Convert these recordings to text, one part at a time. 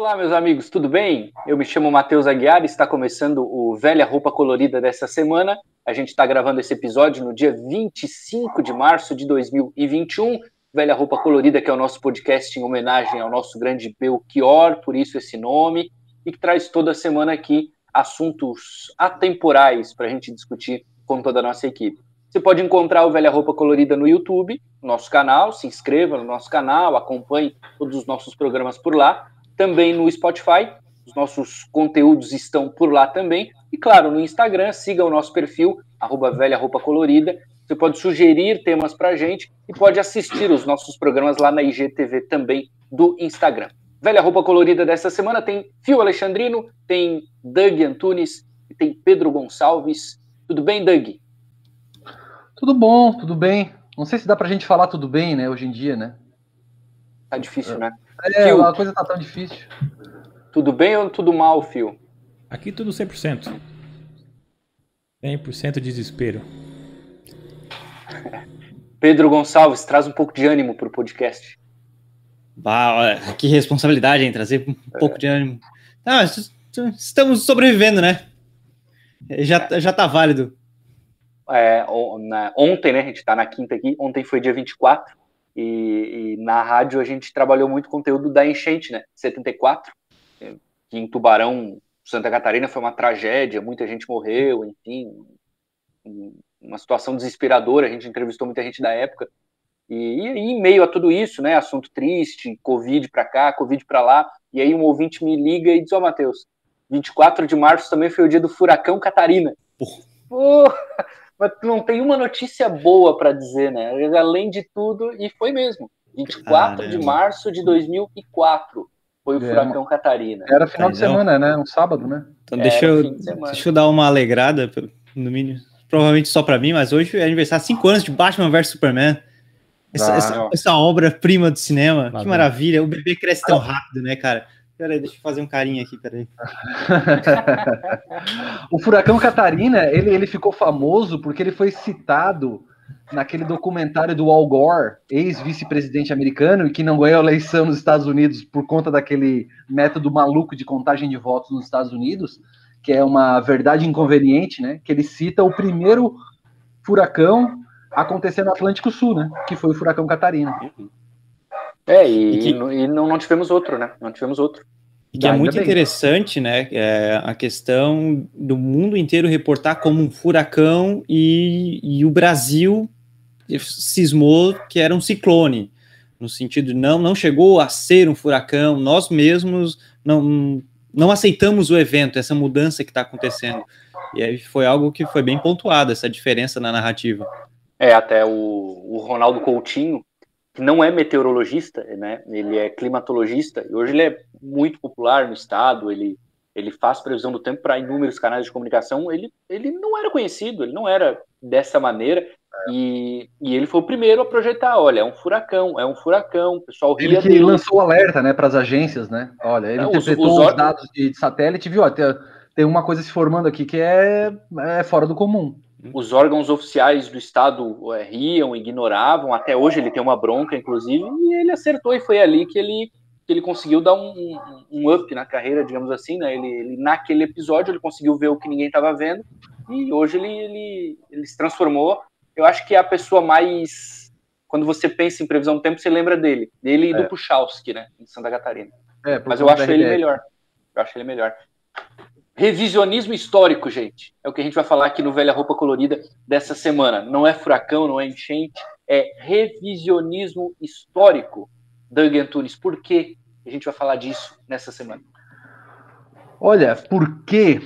Olá, meus amigos, tudo bem? Eu me chamo Matheus Aguiar e está começando o Velha Roupa Colorida dessa semana. A gente está gravando esse episódio no dia 25 de março de 2021. Velha Roupa Colorida, que é o nosso podcast em homenagem ao nosso grande Belchior, por isso esse nome, e que traz toda semana aqui assuntos atemporais para a gente discutir com toda a nossa equipe. Você pode encontrar o Velha Roupa Colorida no YouTube, nosso canal, se inscreva no nosso canal, acompanhe todos os nossos programas por lá também no Spotify. Os nossos conteúdos estão por lá também. E claro, no Instagram, siga o nosso perfil, arroba velha roupa colorida. Você pode sugerir temas para a gente e pode assistir os nossos programas lá na IGTV também do Instagram. Velha Roupa Colorida dessa semana tem Fio Alexandrino, tem Doug Antunes e tem Pedro Gonçalves. Tudo bem, Doug? Tudo bom, tudo bem. Não sei se dá para a gente falar tudo bem, né, hoje em dia, né? Tá difícil, né? É, Fio, a coisa tá tão difícil. Tudo bem ou tudo mal, Fio? Aqui tudo 100%. 100% de desespero. Pedro Gonçalves, traz um pouco de ânimo pro podcast. Bah, que responsabilidade, hein? Trazer um é. pouco de ânimo. Ah, estamos sobrevivendo, né? Já, já tá válido. É, ontem, né? A gente tá na quinta aqui. Ontem foi dia 24. E, e, na rádio a gente trabalhou muito conteúdo da enchente, né? 74, que em Tubarão, Santa Catarina, foi uma tragédia, muita gente morreu, enfim, uma situação desesperadora. A gente entrevistou muita gente da época. E, e em meio a tudo isso, né? Assunto triste, Covid para cá, Covid para lá. E aí um ouvinte me liga e diz: Ó, oh, Matheus, 24 de março também foi o dia do furacão Catarina. Porra mas não tem uma notícia boa para dizer, né? Além de tudo, e foi mesmo. 24 de março de 2004 foi o é, Furacão Catarina. Era final de semana, né? Um sábado, né? Então deixa eu, de deixa eu dar uma alegrada, no mínimo, provavelmente só para mim, mas hoje é aniversário 5 anos de Batman vs Superman. Essa, ah, essa, essa obra-prima do cinema, que maravilha. O bebê cresce tão rápido, né, cara? Peraí, deixa eu fazer um carinho aqui, peraí. o Furacão Catarina, ele, ele ficou famoso porque ele foi citado naquele documentário do Al Gore, ex-vice-presidente americano, e que não ganhou a eleição nos Estados Unidos por conta daquele método maluco de contagem de votos nos Estados Unidos, que é uma verdade inconveniente, né? Que ele cita o primeiro furacão acontecer no Atlântico Sul, né? Que foi o furacão Catarina. Uhum. É, e, e, que... e não, não, tivemos outro, né? Não tivemos outro. E que é muito bem. interessante, né? É a questão do mundo inteiro reportar como um furacão e, e o Brasil cismou que era um ciclone, no sentido de não, não chegou a ser um furacão, nós mesmos não, não aceitamos o evento, essa mudança que está acontecendo. E aí foi algo que foi bem pontuado, essa diferença na narrativa. É, até o, o Ronaldo Coutinho, que não é meteorologista, né? Ele é climatologista e hoje ele é muito popular no estado. Ele ele faz previsão do tempo para inúmeros canais de comunicação. Ele ele não era conhecido, ele não era dessa maneira. E, e ele foi o primeiro a projetar, olha, é um furacão, é um furacão, o pessoal Ele que dele. lançou o alerta, né, para as agências, né? Olha, ele não, interpretou os, os, os dados de, de satélite viu, tem, tem uma coisa se formando aqui que é, é fora do comum. Uhum. Os órgãos oficiais do Estado é, riam, ignoravam. Até hoje ele tem uma bronca, inclusive, e ele acertou e foi ali que ele, que ele conseguiu dar um, um, um up na carreira, digamos assim. Né? Ele, ele, naquele episódio, ele conseguiu ver o que ninguém estava vendo e hoje ele, ele, ele se transformou. Eu acho que é a pessoa mais. Quando você pensa em previsão do tempo, você lembra dele. Dele e do é. Puchalski, né? Em Santa Catarina. É, Mas eu acho ele melhor. Eu acho ele melhor. Revisionismo histórico, gente. É o que a gente vai falar aqui no Velha Roupa Colorida dessa semana. Não é furacão, não é enchente, é revisionismo histórico. Doug Antunes, por que a gente vai falar disso nessa semana? Olha, por quê?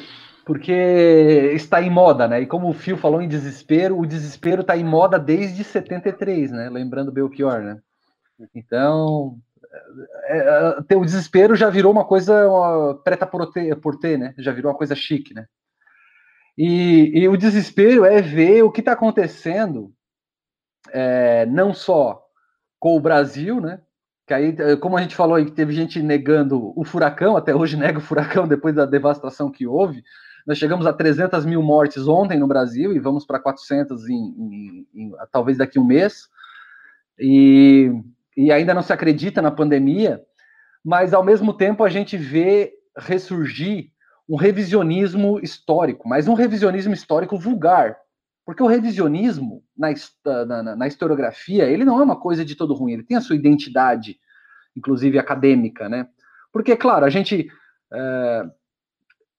Porque está em moda, né? E como o Fio falou em desespero, o desespero está em moda desde 73, né? Lembrando Belchior, né? Então, é, é, ter o desespero já virou uma coisa uma preta por ter, por ter, né? Já virou uma coisa chique, né? E, e o desespero é ver o que está acontecendo, é, não só com o Brasil, né? Que aí, como a gente falou aí, teve gente negando o furacão, até hoje nega o furacão depois da devastação que houve. Nós chegamos a 300 mil mortes ontem no Brasil e vamos para 400 em, em, em, talvez daqui a um mês. E e ainda não se acredita na pandemia, mas ao mesmo tempo a gente vê ressurgir um revisionismo histórico, mas um revisionismo histórico vulgar. Porque o revisionismo na, na, na, historiografia, ele não é uma coisa de todo ruim, ele tem a sua identidade, inclusive acadêmica, né? Porque, claro, a gente. É,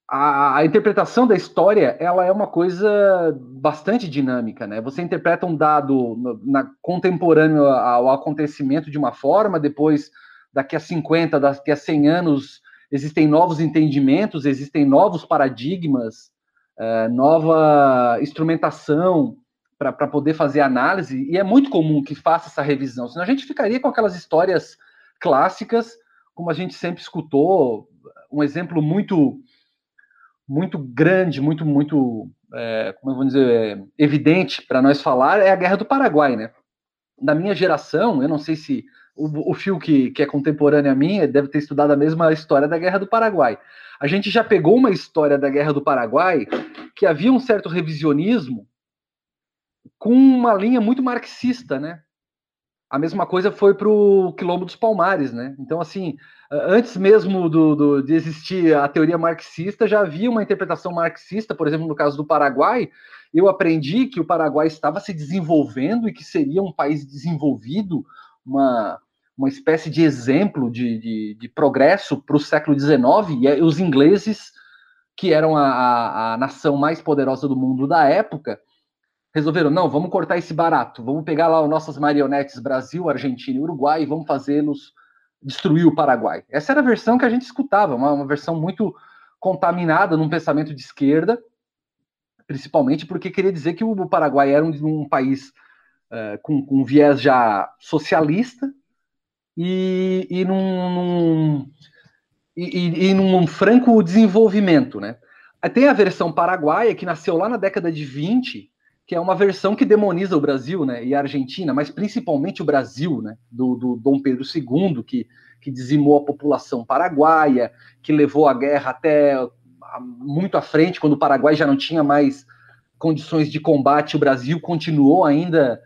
a, a, interpretação da história ela é uma coisa bastante dinâmica, né? Você interpreta um dado na, contemporâneo ao acontecimento de uma forma, depois, daqui a 50, daqui a 100 anos, existem novos entendimentos, existem novos paradigmas, é, nova instrumentação para poder fazer análise, e é muito comum que faça essa revisão, senão a gente ficaria com aquelas histórias clássicas, como a gente sempre escutou, um exemplo muito muito grande, muito, muito, é, como eu vou dizer, é, evidente para nós falar é a Guerra do Paraguai, né? Da minha geração, eu não sei se o, Fio, que, que é contemporâneo a mim, deve ter estudado a mesma história da Guerra do Paraguai. A gente já pegou uma história da Guerra do Paraguai que havia um certo revisionismo com uma linha muito marxista, né? A mesma coisa foi para o Quilombo dos Palmares, né? Então, assim, antes mesmo do, do, de existir a teoria marxista, já havia uma interpretação marxista, por exemplo, no caso do Paraguai, eu aprendi que o Paraguai estava se desenvolvendo e que seria um país desenvolvido, uma, uma espécie de exemplo de, de, de progresso para o século XIX, e os ingleses, que eram a, a, a, nação mais poderosa do mundo da época, resolveram, não, vamos cortar esse barato, vamos pegar lá os nossas marionetes Brasil, Argentina e Uruguai e vamos fazê-los destruir o Paraguai. Essa era a versão que a gente escutava, uma, uma versão muito contaminada num pensamento de esquerda, principalmente porque queria dizer que o Paraguai era um, um país uh, com, com viés já socialista, e, e num, num e, e, num franco desenvolvimento, né? Tem a versão paraguaia, que nasceu lá na década de 20, que é uma versão que demoniza o Brasil, né, e a Argentina, mas principalmente o Brasil, né, do, do Dom Pedro II, que, que dizimou a população paraguaia, que levou a guerra até muito à frente, quando o Paraguai já não tinha mais condições de combate, o Brasil continuou ainda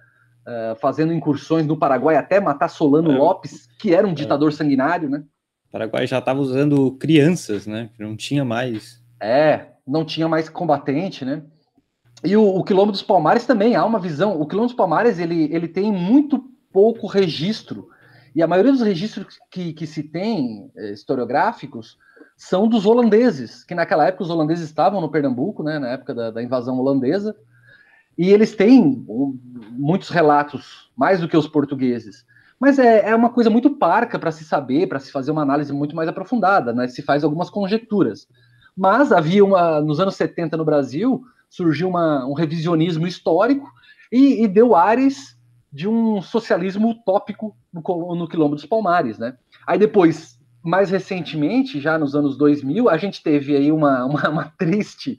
uh, fazendo incursões no Paraguai até matar Solano é. Lopes, que era um é. ditador sanguinário, né? O Paraguai já estava usando crianças, né? Não tinha mais. É, não tinha mais combatente, né? E o, o Quilombo dos Palmares também há uma visão. O Quilombo dos Palmares ele, ele tem muito pouco registro. E a maioria dos registros que, que se tem eh, historiográficos são dos holandeses, que naquela época os holandeses estavam no Pernambuco, né, na época da, da invasão holandesa, e eles têm muitos relatos, mais do que os portugueses. Mas é, é uma coisa muito parca para se saber, para se fazer uma análise muito mais aprofundada, né? Se faz algumas conjecturas. Mas havia uma, nos anos 70 no Brasil, surgiu uma, um revisionismo histórico e, e, deu ares de um socialismo utópico no, no dos Palmares, né? Aí depois, mais recentemente, já nos anos 2000, a gente teve aí uma, uma, uma triste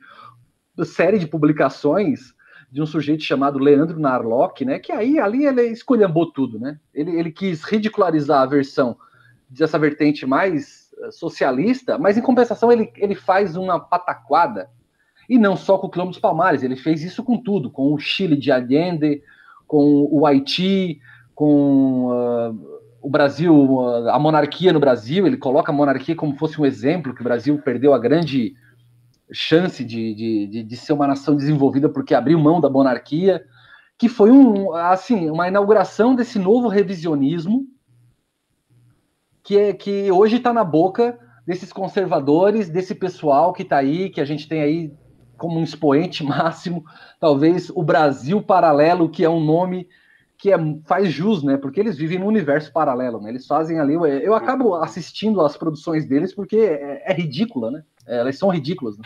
série de publicações de um sujeito chamado Leandro Narlock, né? Que aí ali ele escolhambou tudo, né? Ele, ele quis ridicularizar a versão dessa vertente mais eh, socialista, mas em compensação ele, ele faz uma pataquada. E não só com o Quilombo dos Palmares, ele fez isso com tudo, com o Chile de Allende, com o Haiti, com uh, o Brasil, uh, a monarquia no Brasil, ele coloca a monarquia como fosse um exemplo que o Brasil perdeu a grande chance de, de, de, de, ser uma nação desenvolvida porque abriu mão da monarquia, que foi um, assim, uma inauguração desse novo revisionismo que, é, que hoje está na boca desses conservadores, desse pessoal que está aí, que a gente tem aí como um expoente máximo, talvez o Brasil Paralelo, que é um nome que é, faz jus, né? Porque eles vivem num universo paralelo, né? Eles fazem ali. Eu acabo assistindo às produções deles porque é, é ridícula, né? Elas são ridículas. Né?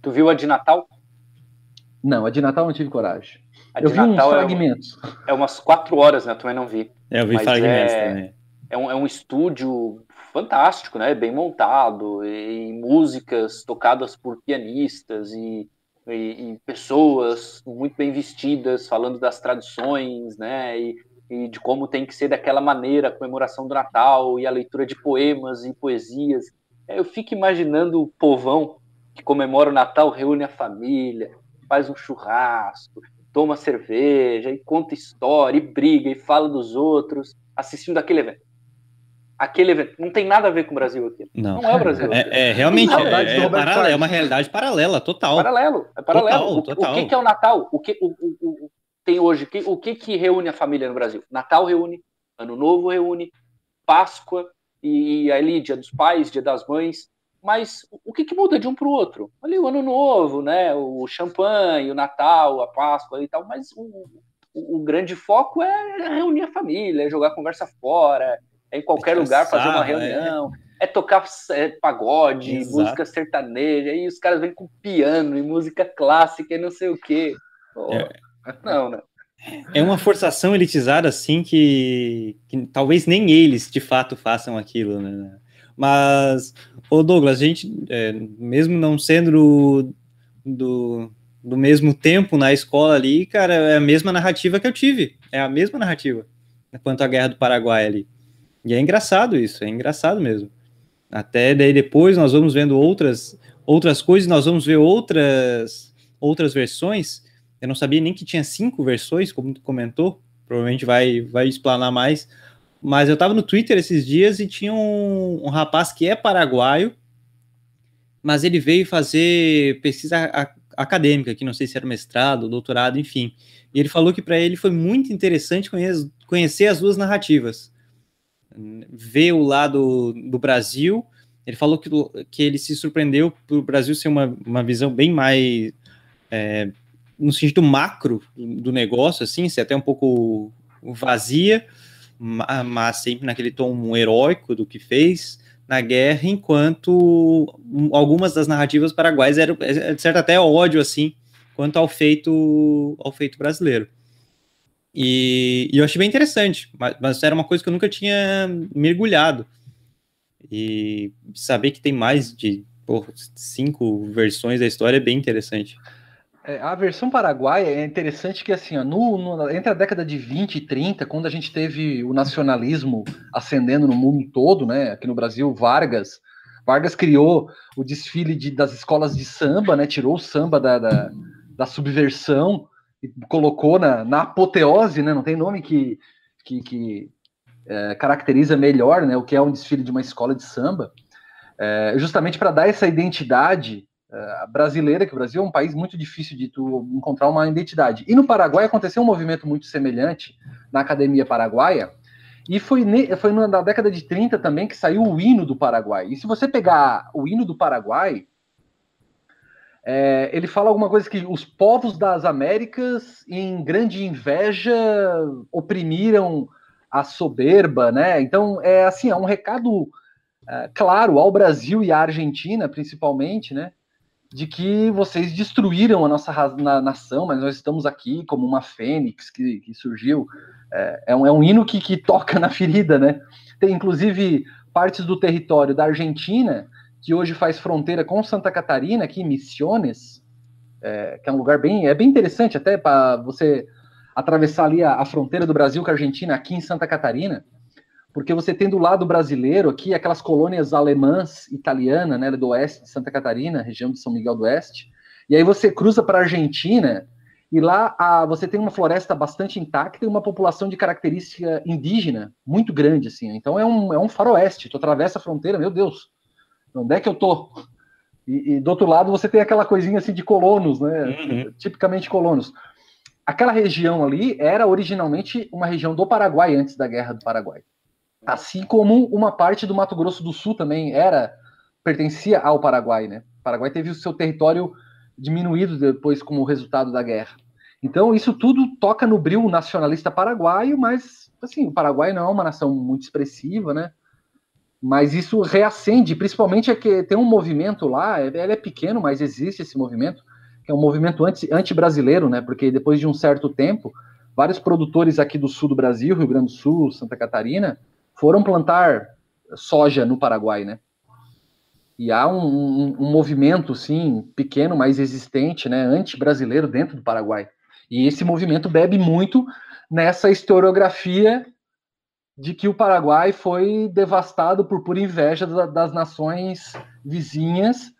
Tu viu a de Natal? Não, a de Natal não tive coragem. A eu vi Natal uns fragmentos. É, é, umas quatro horas, né? Também não vi. É, eu vi Mas fragmentos é, também. É um, é um estúdio fantástico, né? Bem montado, e, músicas tocadas por pianistas e, e, e, pessoas muito bem vestidas, falando das tradições, né? E, e de como tem que ser daquela maneira a comemoração do Natal e a leitura de poemas e poesias. Eu fico imaginando o povão que comemora o Natal, reúne a família, faz um churrasco, toma cerveja, e conta história, e briga, e fala dos outros, assistindo aquele evento. Aquele evento. Não tem nada a ver com o Brasil aqui. Não, não é o Brasil. É, é realmente é, é, paralela, é, uma realidade paralela, total. Paralelo, é paralelo. Total, o, total. o que, que, é o Natal? O que o, o, tem hoje? O que, que reúne a família no Brasil? Natal reúne, Ano Novo reúne, Páscoa e, e ali Dia dos Pais, Dia das Mães. Mas o que, que muda de um para o outro? Ali o Ano Novo, né? O champanhe, o Natal, a Páscoa e tal. Mas o, o, o grande foco é reunir a família, é jogar conversa fora, é em qualquer lugar fazer uma é. reunião, é, é tocar pagode, Exato. música sertaneja, aí os caras vêm com piano e música clássica e não sei o quê. Pô, é. Não, né? É uma forçação elitizada, assim, que, que talvez nem eles, de fato, façam aquilo, né? Mas, ô Douglas, a gente, é, mesmo não sendo do, do, do, mesmo tempo na escola ali, cara, é a mesma narrativa que eu tive. É a mesma narrativa quanto à Guerra do Paraguai ali. E é engraçado isso, é engraçado mesmo. Até daí depois nós vamos vendo outras outras coisas, nós vamos ver outras outras versões. Eu não sabia nem que tinha cinco versões, como tu comentou. Provavelmente vai vai explanar mais. Mas eu estava no Twitter esses dias e tinha um, um, rapaz que é paraguaio, mas ele veio fazer pesquisa acadêmica, que não sei se era mestrado, doutorado, enfim. E ele falou que para ele foi muito interessante conhecer as duas narrativas ver o lado do Brasil. Ele falou que, que ele se surpreendeu por o Brasil ser uma, uma visão bem mais é, no sentido macro do negócio, assim, ser até um pouco vazia, mas sempre naquele tom heróico do que fez na guerra, enquanto algumas das narrativas paraguaias eram, de certo, até ódio, assim, quanto ao feito, ao feito brasileiro. E, e, eu achei bem interessante, mas, mas, era uma coisa que eu nunca tinha mergulhado. E saber que tem mais de cinco versões da história é bem interessante. É, a versão paraguaia é interessante que, assim, ó, no, no, entre a década de 20 e 30, quando a gente teve o nacionalismo ascendendo no mundo todo, né, aqui no Brasil, Vargas, Vargas criou o desfile de, das escolas de samba, né, tirou o samba da, da, da subversão, colocou na, na apoteose, né? Não tem nome que, que, que é, caracteriza melhor, né? O que é um desfile de uma escola de samba, é, justamente para dar essa identidade é, brasileira, que o Brasil é um país muito difícil de tu encontrar uma identidade. E no Paraguai aconteceu um movimento muito semelhante na Academia Paraguaia, e foi, foi na década de 30 também que saiu o hino do Paraguai. E se você pegar o hino do Paraguai, é, ele fala alguma coisa que os povos das Américas, em grande inveja, oprimiram a soberba, né? Então, é assim, é um recado é, claro ao Brasil e à Argentina, principalmente, né? De que vocês destruíram a nossa na, nação, mas nós estamos aqui como uma fênix que, que surgiu. É, é, um, é um hino que, que toca na ferida, né? Tem, inclusive, partes do território da Argentina que hoje faz fronteira com Santa Catarina, aqui em Missiones, é, que é um lugar bem, é bem interessante até para você atravessar ali a, a, fronteira do Brasil com a Argentina, aqui em Santa Catarina, porque você tem do lado brasileiro aqui aquelas colônias alemãs, italianas, né, do oeste de Santa Catarina, região de São Miguel do Oeste, e aí você cruza para a Argentina, e lá a, você tem uma floresta bastante intacta e uma população de característica indígena muito grande, assim. Então é um, é um faroeste. Tu atravessa a fronteira, meu Deus, Onde é que eu tô? E, e, do outro lado você tem aquela coisinha assim de colonos, né? Uhum. Tipicamente colonos. Aquela região ali era originalmente uma região do Paraguai antes da Guerra do Paraguai. Assim como uma parte do Mato Grosso do Sul também era pertencia ao Paraguai, né? O Paraguai teve o seu território diminuído depois como resultado da guerra. Então isso tudo toca no bril nacionalista paraguaio, mas assim, o Paraguai não é uma nação muito expressiva, né? Mas isso reacende, principalmente é que tem um movimento lá, é, ele é pequeno, mas existe esse movimento, que é um movimento anti-brasileiro, né? Porque depois de um certo tempo, vários produtores aqui do sul do Brasil, Rio Grande do Sul, Santa Catarina, foram plantar soja no Paraguai, né? E há um, um, um movimento, sim, pequeno, mas existente, né, anti-brasileiro dentro do Paraguai. E esse movimento bebe muito nessa historiografia de que o Paraguai foi devastado por pura inveja das nações vizinhas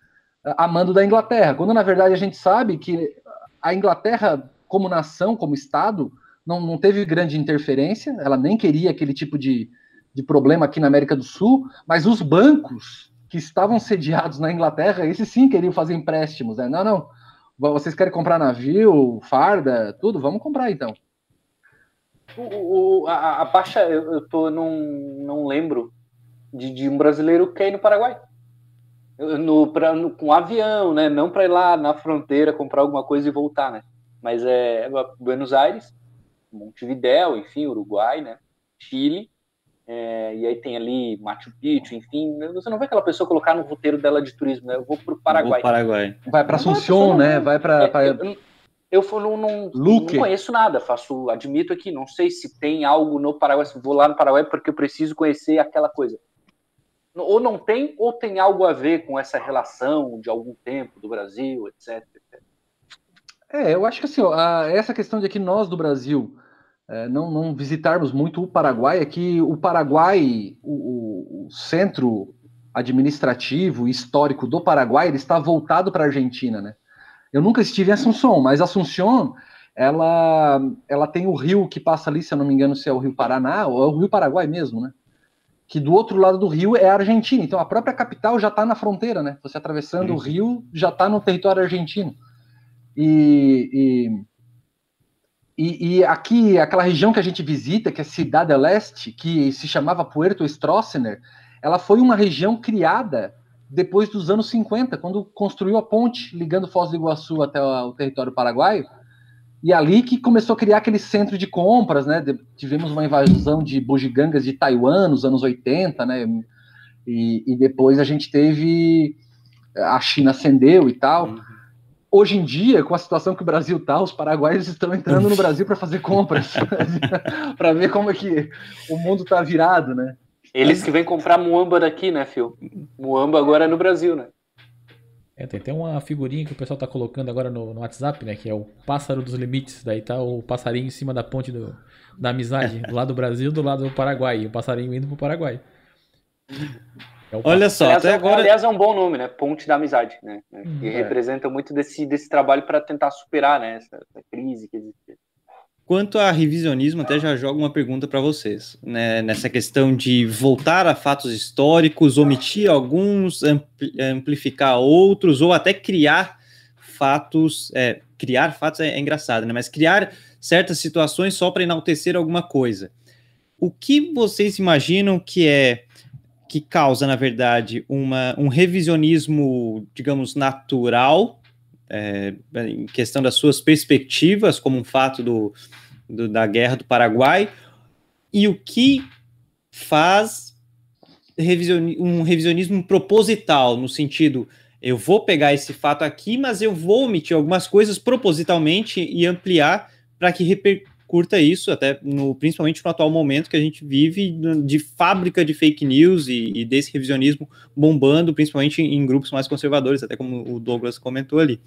a mando da Inglaterra, quando na verdade a gente sabe que a Inglaterra, como nação, como Estado, não, não teve grande interferência, ela nem queria aquele tipo de, de problema aqui na América do Sul, mas os bancos que estavam sediados na Inglaterra, esses sim queriam fazer empréstimos, né? Não, não, vocês querem comprar navio, farda, tudo? Vamos comprar então. O, o a, a, baixa, eu, eu tô, não, não lembro de, de um brasileiro que é ir no Paraguai. No, pra, no, com um avião, né? Não para ir lá na fronteira comprar alguma coisa e voltar, né? Mas é Buenos Aires, Montevidéu, enfim, Uruguai, né? Chile, é, e aí tem ali Machu Picchu, enfim. Você não vê aquela pessoa colocar no roteiro dela de turismo, né? Eu vou para o Paraguai. Paraguai. Vai para Assunção, né? Vai para. É, eu, eu não, não, não, conheço nada, faço, admito aqui, não sei se tem algo no Paraguai, se vou lá no Paraguai porque eu preciso conhecer aquela coisa. Ou não tem, ou tem algo a ver com essa relação de algum tempo do Brasil, etc. etc. É, eu acho que assim, ó, essa questão de que nós do Brasil é, não, não, visitarmos muito o Paraguai é que o Paraguai, o, o, centro administrativo histórico do Paraguai, ele está voltado para a Argentina, né? Eu nunca estive em Assunção, mas Assunção, ela, ela tem o rio que passa ali, se eu não me engano, se é o Rio Paraná ou é o Rio Paraguai mesmo, né? Que do outro lado do rio é a Argentina. Então a própria capital já está na fronteira, né? Você atravessando o rio já está no território argentino. E, e e, e, aqui, aquela região que a gente visita, que é Cidade Leste, que se chamava Puerto Stroessner, ela foi uma região criada depois dos anos 50, quando construiu a ponte ligando Foz do Iguaçu até o território paraguaio. E ali que começou a criar aquele centro de compras, né? tivemos uma invasão de bugigangas de Taiwan nos anos 80, né? E, e depois a gente teve a China ascendeu e tal. Uhum hoje em dia, com a situação que o Brasil está, os paraguaios estão entrando no Brasil para fazer compras, para ver como é que o mundo está virado, né? Eles que vêm comprar muamba daqui, né, Phil? Muamba agora é no Brasil, né? É, tem até uma figurinha que o pessoal tá colocando agora no, no, WhatsApp, né? Que é o pássaro dos limites. Daí tá o passarinho em cima da ponte do, da amizade, do lado do Brasil, do lado do Paraguai. E o passarinho indo pro Paraguai. É Olha só, aliás, até é, agora. Aliás, é um bom nome, né? Ponte da Amizade, né? Hum, que é. representa muito desse, desse trabalho para tentar superar né? Essa, essa, crise que existe. Quanto a revisionismo, até já jogo uma pergunta para vocês, né? Nessa questão de voltar a fatos históricos, omitir alguns, ampli amplificar outros, ou até criar fatos. É, criar fatos é, é engraçado, né? Mas criar certas situações só para enaltecer alguma coisa. O que vocês imaginam que é que causa, na verdade, uma, um revisionismo, digamos, natural, é, em questão das suas perspectivas, como um fato do, do, da guerra do Paraguai, e o que faz revisioni um revisionismo proposital, no sentido, eu vou pegar esse fato aqui, mas eu vou omitir algumas coisas propositalmente e ampliar para que reper curta isso, até no, principalmente no atual momento que a gente vive de fábrica de fake news e, e desse revisionismo bombando, principalmente em, grupos mais conservadores, até como o Douglas comentou ali.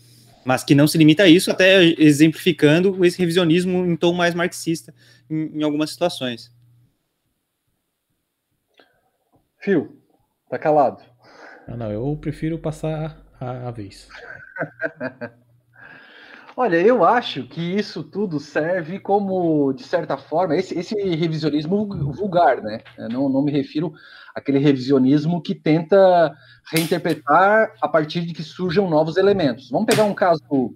Mas que não se limita a isso, até exemplificando esse revisionismo em tom mais marxista em, em algumas situações. Fio, tá calado. Não, não, eu prefiro passar a, a vez. Olha, eu acho que isso tudo serve como, de certa forma, esse, esse revisionismo vulgar, né? Eu não, não me refiro àquele revisionismo que tenta reinterpretar a partir de que surjam novos elementos. Vamos pegar um caso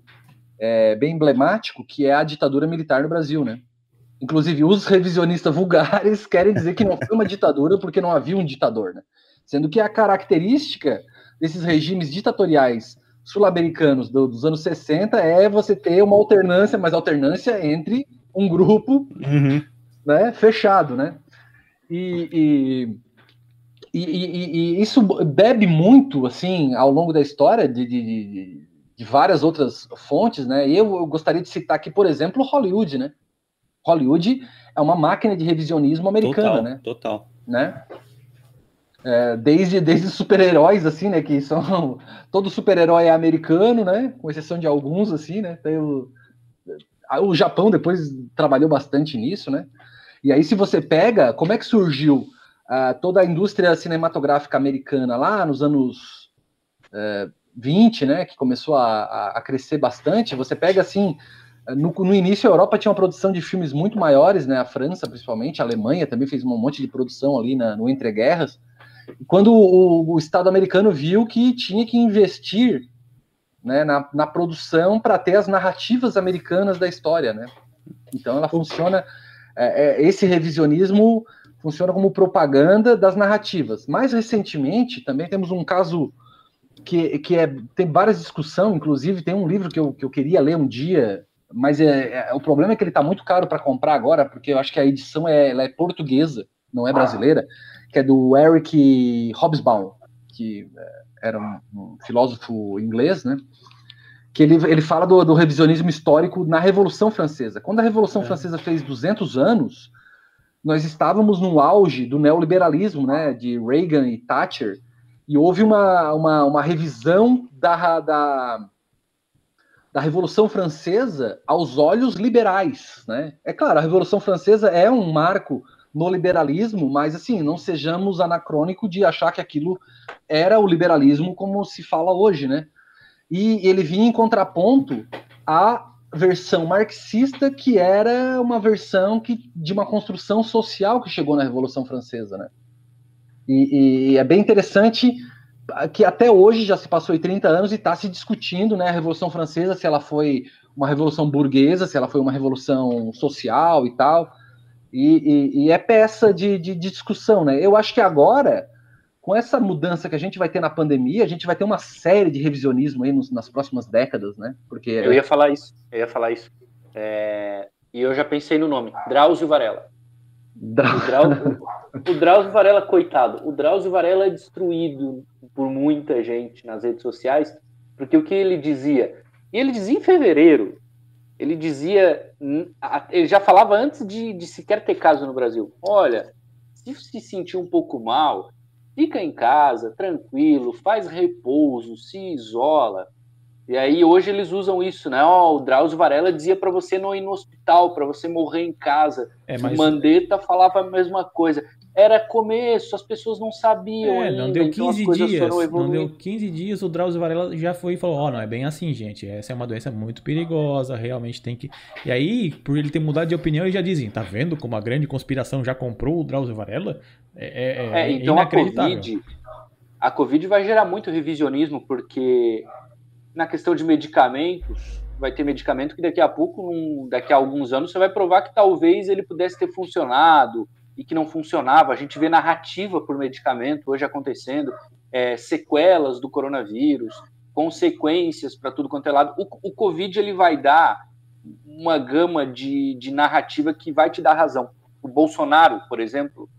é, bem emblemático, que é a ditadura militar no Brasil, né? Inclusive, os revisionistas vulgares querem dizer que não foi uma ditadura porque não havia um ditador, né? Sendo que a característica desses regimes ditatoriais sul-americanos do, dos anos 60 é você ter uma alternância, mas alternância entre um grupo uhum. né, fechado, né? E, e, e, e, isso bebe muito, assim, ao longo da história de, de, de várias outras fontes, né? E eu, eu, gostaria de citar aqui, por exemplo, Hollywood, né? Hollywood é uma máquina de revisionismo americana, total, né? Total. Né? É, desde desde super-heróis, assim, né? Que são. Todo super-herói é americano, né? Com exceção de alguns, assim, né? Tem o, o Japão depois trabalhou bastante nisso, né? E aí, se você pega, como é que surgiu toda a indústria cinematográfica americana lá nos anos uh, 20, né? Que começou a, a, crescer bastante. Você pega, assim, no, no, início a Europa tinha uma produção de filmes muito maiores, né? A França, principalmente, a Alemanha também fez um monte de produção ali na, no Entre Guerras. Quando o, o, Estado americano viu que tinha que investir né, na, na produção para ter as narrativas americanas da história, né? Então ela funciona. É, é, esse revisionismo funciona como propaganda das narrativas. Mais recentemente, também temos um caso que, que é, tem várias discussões, inclusive tem um livro que eu, que eu queria ler um dia, mas é, é o problema é que ele está muito caro para comprar agora, porque eu acho que a edição é, é portuguesa, não é brasileira, que é do Eric Hobsbawm, que é, era um, um filósofo inglês, né? que ele, ele fala do, do, revisionismo histórico na Revolução Francesa. Quando a Revolução é. Francesa fez 200 anos, nós estávamos no auge do neoliberalismo, né, de Reagan e Thatcher, e houve uma, uma, uma revisão da, da, da Revolução Francesa aos olhos liberais. Né? É claro, a Revolução Francesa é um marco no liberalismo, mas assim, não sejamos anacrônico de achar que aquilo era o liberalismo como se fala hoje, né? E ele vinha em contraponto à versão marxista, que era uma versão que, de uma construção social que chegou na Revolução Francesa, né? E, e, é bem interessante que até hoje já se passou 30 anos e está se discutindo, né, a Revolução Francesa, se ela foi uma revolução burguesa, se ela foi uma revolução social e tal. E, e, e é peça de, de, de, discussão, né? Eu acho que agora, com essa mudança que a gente vai ter na pandemia, a gente vai ter uma série de revisionismo aí nos, nas próximas décadas, né? Porque eu ia falar isso, eu ia falar isso. É... E eu já pensei no nome, Drauzio Varela. O, Drauzio, o Drauzio Varela, coitado, o Drauzio Varela é destruído por muita gente nas redes sociais, porque o que ele dizia? E ele dizia em fevereiro, ele dizia, ele já falava antes de, de sequer ter caso no Brasil. Olha, se se sentir um pouco mal, fica em casa, tranquilo, faz repouso, se isola. E aí hoje eles usam isso, né? Oh, o Drauzio Varela dizia para você não ir no hospital, para você morrer em casa. É, mas... Mandetta falava a mesma coisa era começo, as pessoas não sabiam. É, ainda, não deu 15 então dias. Não deu 15 dias, o Drauzio Varela já foi e falou: Ó, oh, não é bem assim, gente. Essa é uma doença muito perigosa, realmente tem que. E aí, por ele ter mudado de opinião, eles já dizem: tá vendo como a grande conspiração já comprou o Drauzio Varela? É, é, é então a Covid, a Covid vai gerar muito revisionismo, porque na questão de medicamentos, vai ter medicamento que daqui a pouco, daqui a alguns anos, você vai provar que talvez ele pudesse ter funcionado e que não funcionava. A gente vê narrativa por medicamento hoje acontecendo, é, sequelas do coronavírus, consequências para tudo quanto é lado. O, o, Covid ele vai dar uma gama de, de narrativa que vai te dar razão. O Bolsonaro, por exemplo,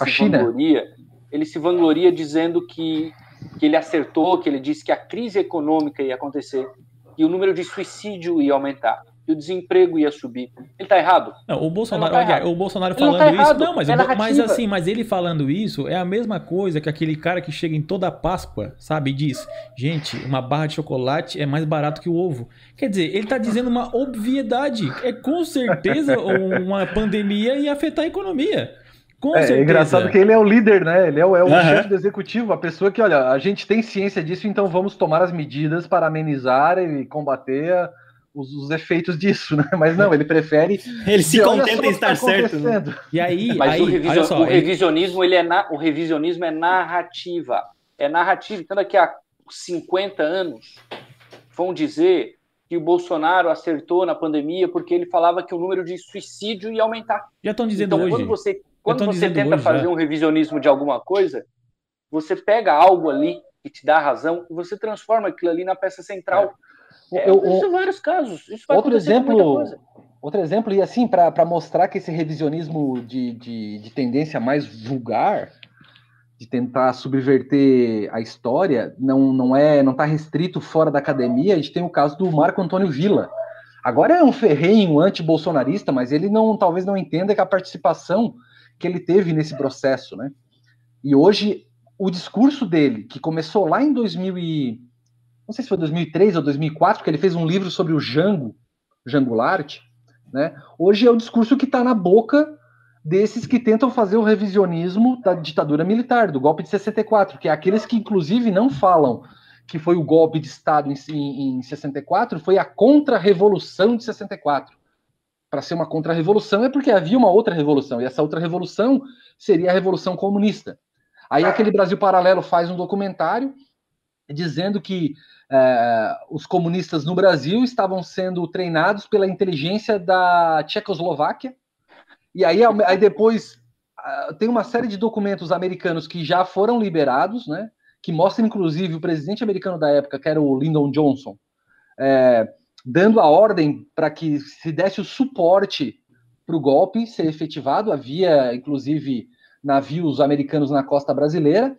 a China. Vangloria, ele se vangloria dizendo que, que ele acertou, que ele disse que a crise econômica ia acontecer e o número de suicídio ia aumentar e o desemprego ia subir. Ele está errado? Não, o Bolsonaro, não tá o Bolsonaro falando não tá isso. Não, mas, é mas assim, mas ele falando isso é a mesma coisa que aquele cara que chega em toda Páscoa, sabe, e diz: gente, uma barra de chocolate é mais barato que o ovo. Quer dizer, ele está dizendo uma obviedade. É com certeza uma pandemia ia afetar a economia. Com é, é, engraçado que ele é o líder, né? Ele é o, é o uhum. chefe do executivo, a pessoa que, olha, a gente tem ciência disso, então vamos tomar as medidas para amenizar e combater a, os, os, efeitos disso, né? Mas não, ele prefere. ele se contenta em estar tá certo. Né? E aí, Mas aí, o, revisio, só, o revisionismo ele... ele é na, o revisionismo é narrativa, é narrativa. Então daqui a 50 anos vão dizer que o Bolsonaro acertou na pandemia porque ele falava que o número de suicídio ia aumentar. Já estão dizendo então, hoje. Quando você quando você tenta hoje, fazer já. um revisionismo de alguma coisa, você pega algo ali que te dá razão e você transforma aquilo ali na peça central. É. É, eu, isso em vários casos. Isso vai outro exemplo, outro exemplo, e assim, para mostrar que esse revisionismo de, de, de, tendência mais vulgar, de tentar subverter a história, não, não é não está restrito fora da academia, a gente tem o caso do Marco Antônio Villa. Agora é um ferrenho anti-bolsonarista, mas ele não talvez não entenda que a participação que ele teve nesse processo, né? E hoje o discurso dele, que começou lá em 2000 e não sei se foi 2003 ou 2004, que ele fez um livro sobre o Jango, Jango Lart, né? Hoje é o discurso que está na boca desses que tentam fazer o revisionismo da ditadura militar, do golpe de 64, que é aqueles que inclusive não falam que foi o golpe de Estado em, em, em 64, foi a contra-revolução de 64. Para ser uma contra-revolução é porque havia uma outra revolução, e essa outra revolução seria a Revolução Comunista. Aí aquele Brasil Paralelo faz um documentário dizendo que é, os comunistas no Brasil estavam sendo treinados pela inteligência da Tchecoslováquia, e aí, aí depois tem uma série de documentos americanos que já foram liberados, né? Que mostram, inclusive, o presidente americano da época, que era o Lyndon Johnson, é, dando a ordem para que se desse o suporte para o golpe ser efetivado. Havia, inclusive, navios americanos na costa brasileira.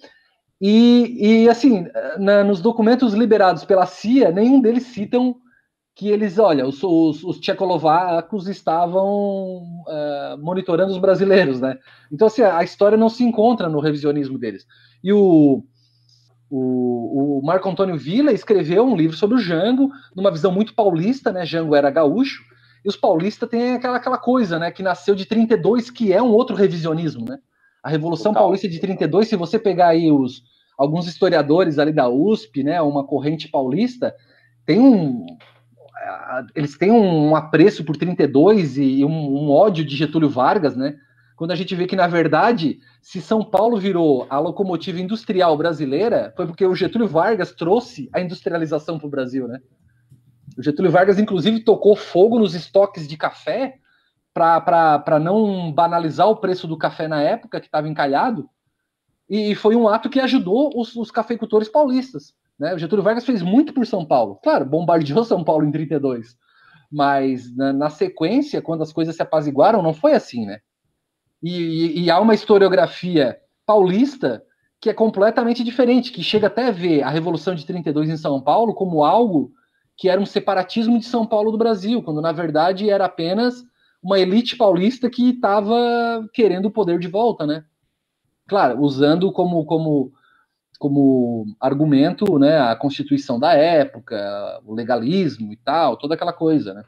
E, e assim, na, nos documentos liberados pela CIA, nenhum deles citam que eles, olha, os, os, os tchecoslovacos estavam uh, monitorando os brasileiros, né? Então, assim, a história não se encontra no revisionismo deles. E o, o, o Marco Antônio Villa escreveu um livro sobre o Jango, numa visão muito paulista, né? Jango era gaúcho, e os paulistas têm aquela, aquela coisa, né? Que nasceu de 32, que é um outro revisionismo, né? A Revolução Total. Paulista de 32, se você pegar aí os, alguns historiadores ali da USP, né? Uma corrente paulista, tem um, eles têm um apreço por 32 e um, um, ódio de Getúlio Vargas, né? Quando a gente vê que, na verdade, se São Paulo virou a locomotiva industrial brasileira, foi porque o Getúlio Vargas trouxe a industrialização para o Brasil, né? O Getúlio Vargas, inclusive, tocou fogo nos estoques de café para não banalizar o preço do café na época, que estava encalhado, e foi um ato que ajudou os, os cafeicultores paulistas. Né? O Getúlio Vargas fez muito por São Paulo. Claro, bombardeou São Paulo em 32. Mas na, na sequência, quando as coisas se apaziguaram, não foi assim, né? E, e, e, há uma historiografia paulista que é completamente diferente, que chega até a ver a Revolução de 32 em São Paulo como algo que era um separatismo de São Paulo do Brasil, quando na verdade era apenas uma elite paulista que estava querendo o poder de volta, né? Claro, usando como, como como argumento né, a Constituição da época, o legalismo e tal, toda aquela coisa, né?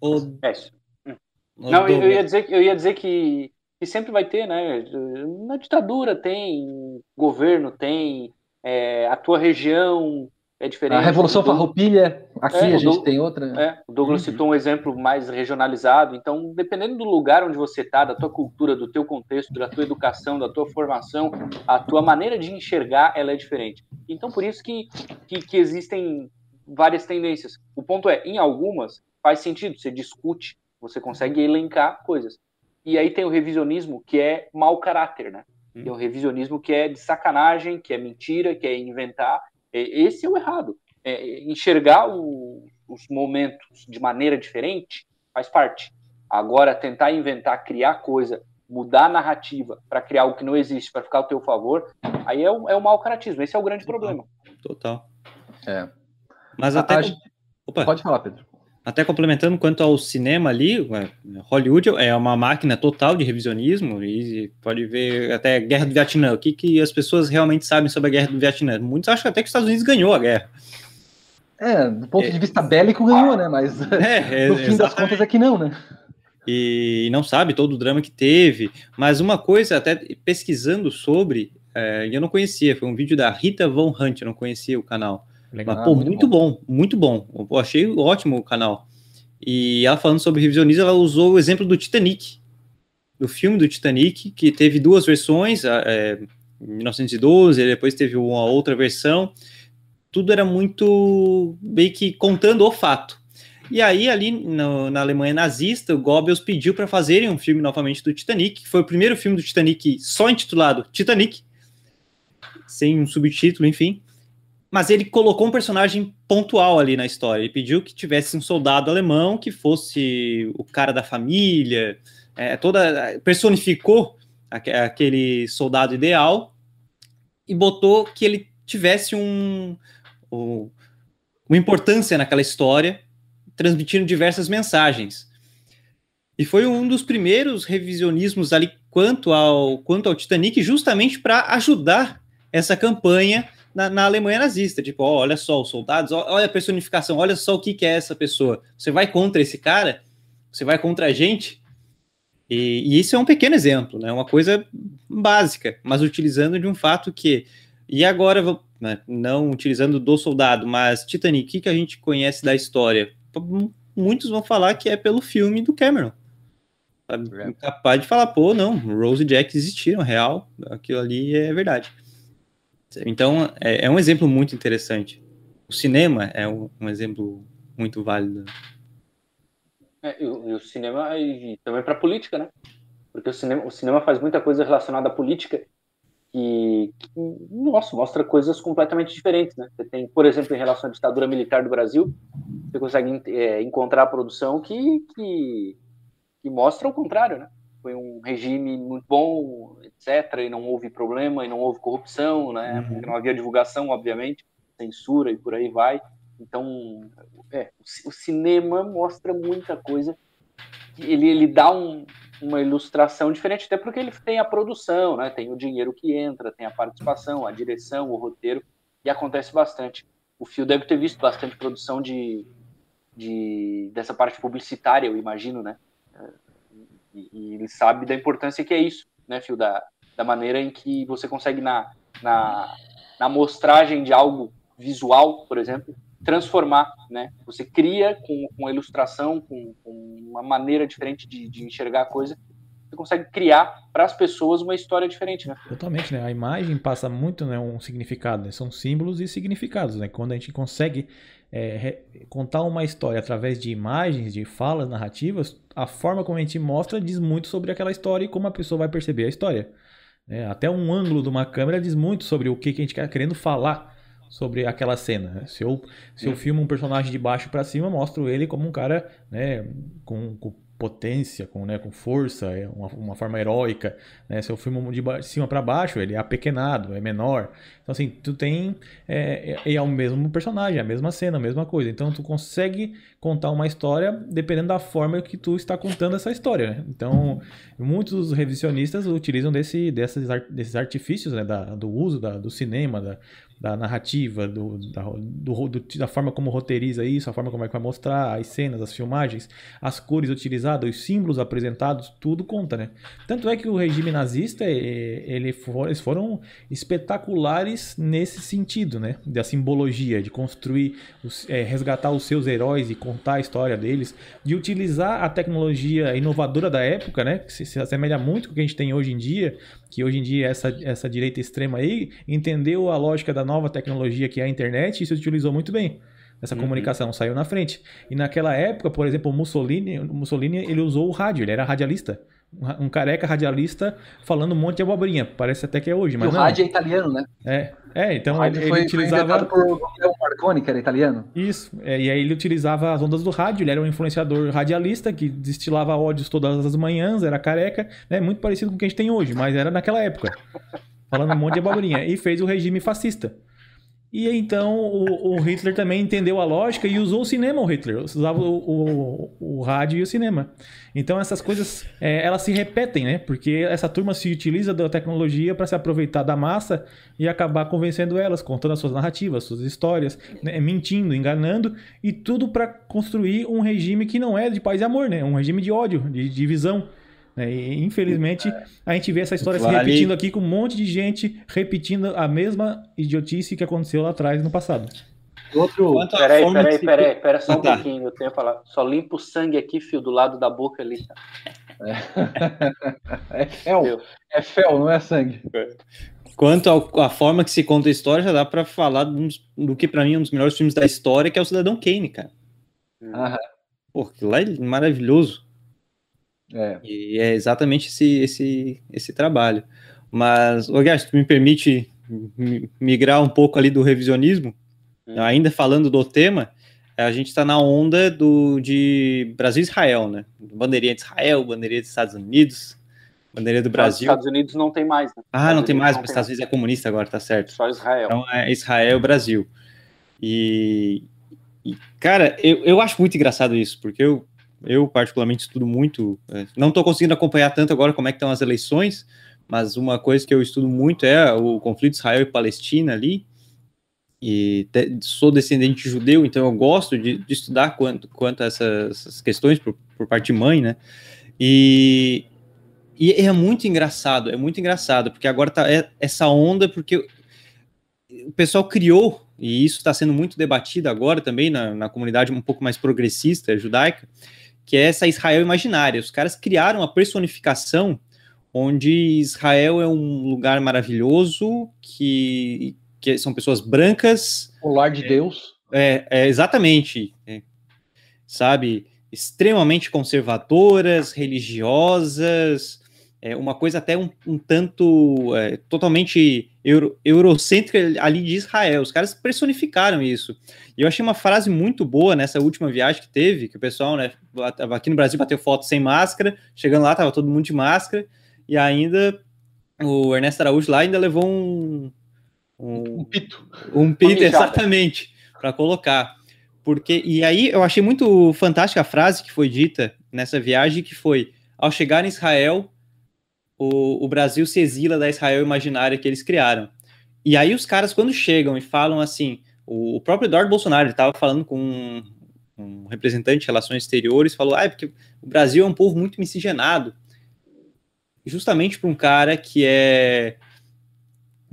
O... É Não, eu ia dizer, eu ia dizer que, que sempre vai ter, né? Na ditadura tem, governo tem, é, a tua região é diferente. A Revolução do... Farroupilha, aqui é, a gente tem outra. É, o Douglas uhum. citou um exemplo mais regionalizado, então, dependendo do lugar onde você está, da tua cultura, do teu contexto, da tua educação, da tua formação, a tua maneira de enxergar, ela é diferente. Então, por isso que, que, que existem várias tendências. O ponto é, em algumas, faz sentido, você discute, você consegue elencar coisas. E aí tem o revisionismo, que é mau caráter, né? É o revisionismo que é de sacanagem, que é mentira, que é inventar, é, esse é o errado. É, enxergar o, os momentos de maneira diferente faz parte. Agora, tentar inventar, criar coisa, mudar a narrativa para criar algo que não existe, para ficar ao teu favor, aí é o, é o mau caratismo. Esse é o grande Total. problema. Total. É. Mas até. Opa. Pode falar, Pedro. Até complementando quanto ao cinema ali, Hollywood é uma máquina total de revisionismo e pode ver até Guerra do Vietnã. O que, que as pessoas realmente sabem sobre a Guerra do Vietnã? Muitos acham até que os Estados Unidos ganhou a guerra. É, do ponto é, de vista bélico ganhou, né? Mas é, é, no fim exatamente. das contas é que não, né? E não sabe todo o drama que teve. Mas uma coisa, até pesquisando sobre, é, eu não conhecia, foi um vídeo da Rita Von Hunt, eu não conhecia o canal. Legal, Mas, pô, muito, muito bom. bom. muito bom. Achei ótimo o canal. E ela falando sobre revisionismo, ela usou o exemplo do Titanic, do filme do Titanic, que teve duas versões, é, em 1912, e depois teve uma outra versão. Tudo era muito meio que contando o fato. E aí, ali no, na Alemanha nazista, o Goebbels pediu para fazerem um filme novamente do Titanic, que foi o primeiro filme do Titanic só intitulado Titanic, sem um subtítulo, enfim mas ele colocou um personagem pontual ali na história. Ele pediu que tivesse um soldado alemão que fosse o cara da família, é, toda personificou aquele soldado ideal e botou que ele tivesse um, um, uma importância naquela história, transmitindo diversas mensagens. E foi um dos primeiros revisionismos ali quanto ao, quanto ao Titanic, justamente para ajudar essa campanha na, na, Alemanha nazista. Tipo, ó, olha só, os soldados, ó, olha a personificação, olha só o que, que é essa pessoa. Você vai contra esse cara? Você vai contra a gente? E, e isso é um pequeno exemplo, né? Uma coisa básica, mas utilizando de um fato que E agora, né, não utilizando do soldado, mas Titanic, o que, que a gente conhece da história? Muitos vão falar que é pelo filme do Cameron. É. Capaz de falar, pô, não, Rose e Jack existiram, real, aquilo ali é verdade. Então, é, é um exemplo muito interessante. O cinema é um, um exemplo muito válido. É, e, o, e, o, cinema e também para política, né? Porque o cinema, o cinema faz muita coisa relacionada à política que, que, nossa, mostra coisas completamente diferentes, né? Você tem, por exemplo, em relação à ditadura militar do Brasil, você consegue é, encontrar a produção que, que, que mostra o contrário, né? Foi um regime muito bom, etc., e não houve problema, e não houve corrupção, né? Uhum. Porque não havia divulgação, obviamente, censura e por aí vai. Então, é, o cinema mostra muita coisa. Ele, ele dá um, uma ilustração diferente, até porque ele tem a produção, né? Tem o dinheiro que entra, tem a participação, a direção, o roteiro, e acontece bastante. O Fio deve ter visto bastante produção de, de dessa parte publicitária, eu imagino, né? E, e ele sabe da importância que é isso, né, Fio? Da, da maneira em que você consegue, na, na, na mostragem de algo visual, por exemplo, transformar, né? Você cria com, com ilustração, com, com, uma maneira diferente de, de enxergar a coisa, você consegue criar para as pessoas uma história diferente, né? Totalmente, né? A imagem passa muito, né, um significado, né? São símbolos e significados, né? Quando a gente consegue é, contar uma história através de imagens, de falas, narrativas, a forma como a gente mostra diz muito sobre aquela história e como a pessoa vai perceber a história. É, até um ângulo de uma câmera diz muito sobre o que, que a gente está querendo falar sobre aquela cena. Né? Se eu, se eu filmo um personagem de baixo para cima, mostro ele como um cara né, com, com potência, com, né, com força, é uma, uma forma heróica. Né? Se eu filmo de, cima para baixo, ele é apequenado, é menor. Então, assim, tu tem. É, é, é, o mesmo personagem, a mesma cena, a mesma coisa. Então, tu consegue contar uma história dependendo da forma que tu está contando essa história. Né? Então, muitos revisionistas utilizam desse, desses, desses artifícios né? da, do uso da, do cinema, da, da narrativa, do, da, do, do, da forma como roteiriza isso, a forma como é que vai mostrar as cenas, as filmagens, as cores utilizadas, os símbolos apresentados, tudo conta, né? Tanto é que o regime nazista, ele for, eles foram espetaculares nesse sentido, né? Da simbologia, de construir, os, é, resgatar os seus heróis e contar a história deles, de utilizar a tecnologia inovadora da época, né? Que se, se assemelha muito com o que a gente tem hoje em dia, que hoje em dia essa, essa direita extrema aí entendeu a lógica da nova tecnologia que é a internet e se utilizou muito bem. Essa uhum. comunicação saiu na frente. E naquela época, por exemplo, o Mussolini, Mussolini ele usou o rádio, ele era radialista. Um careca radialista falando um monte de abobrinha. Parece até que é hoje, mas e o não. rádio é italiano, né? É, é então ele, foi, utilizava. Foi por Marconi, que era italiano. Isso, é, e aí ele utilizava as ondas do rádio, ele era um influenciador radialista que destilava ódios todas as manhãs, era careca, né? Muito parecido com o que a gente tem hoje, mas era naquela época. Falando um monte de abobrinha. E fez o regime fascista. E então o, o, Hitler também entendeu a lógica e usou o cinema, o Hitler. Usava o, o, o rádio e o cinema. Então essas coisas, é, elas se repetem, né? Porque essa turma se utiliza da tecnologia para se aproveitar da massa e acabar convencendo elas, contando as suas narrativas, suas histórias, né? mentindo, enganando, e tudo para construir um regime que não é de paz e amor, né? Um regime de ódio, de divisão. Né? E, infelizmente, a gente vê essa história vale. se repetindo aqui com um monte de gente repetindo a mesma idiotice que aconteceu lá atrás no passado. Outro. Peraí, peraí, peraí, peraí, só um tá. pouquinho. Eu tenho que falar. Só limpa o sangue aqui, fio, do lado da boca ali. Tá? É, é fel. É fel, não é sangue. Quanto à forma que se conta a história, já dá para falar do, do que para mim é um dos melhores filmes da história, que é o Cidadão Kane, cara. Aham. Pô, aquilo lá é maravilhoso. É. E é exatamente esse, esse, esse trabalho. Mas, se tu me permite migrar um pouco ali do revisionismo, hum. ainda falando do tema, a gente está na onda do, de Brasil-Israel, né? Bandeirinha de Israel, bandeirinha dos Estados Unidos, bandeirinha do Brasil. Estados Unidos não tem mais, né? Ah, não tem mais, mas Estados Unidos é comunista agora, tá certo. Só Israel. Então é Israel Brasil. E, e cara, eu, eu acho muito engraçado isso, porque eu eu, particularmente, estudo muito. É, não estou conseguindo acompanhar tanto agora como é que estão as eleições, mas uma coisa que eu estudo muito é o conflito Israel e Palestina ali. E te, sou descendente judeu, então eu gosto de, de estudar quanto, quanto a essas, essas questões por, por, parte de mãe, né? E, e é muito engraçado, é muito engraçado, porque agora tá é, essa onda, porque o pessoal criou, e isso está sendo muito debatido agora também na, na comunidade um pouco mais progressista judaica, que é essa Israel imaginária. Os caras criaram a personificação onde Israel é um lugar maravilhoso, que, que são pessoas brancas. O lar de é, Deus. É, é exatamente. É, sabe? Extremamente conservadoras, religiosas, é uma coisa até um, um tanto é, totalmente euro, eurocêntrica ali de Israel. Os caras personificaram isso. E eu achei uma frase muito boa nessa última viagem que teve, que o pessoal, né, aqui no Brasil bateu foto sem máscara, chegando lá tava todo mundo de máscara, e ainda o Ernesto Araújo lá ainda levou um um, um pito. Um pito, exatamente, para colocar. Porque e aí eu achei muito fantástica a frase que foi dita nessa viagem que foi ao chegar em Israel o, o Brasil se exila da Israel imaginária que eles criaram. E aí os caras, quando chegam e falam assim, o, o próprio Eduardo Bolsonaro estava falando com um, um, representante de relações exteriores, falou, ah, é porque o Brasil é um povo muito miscigenado. Justamente para um cara que é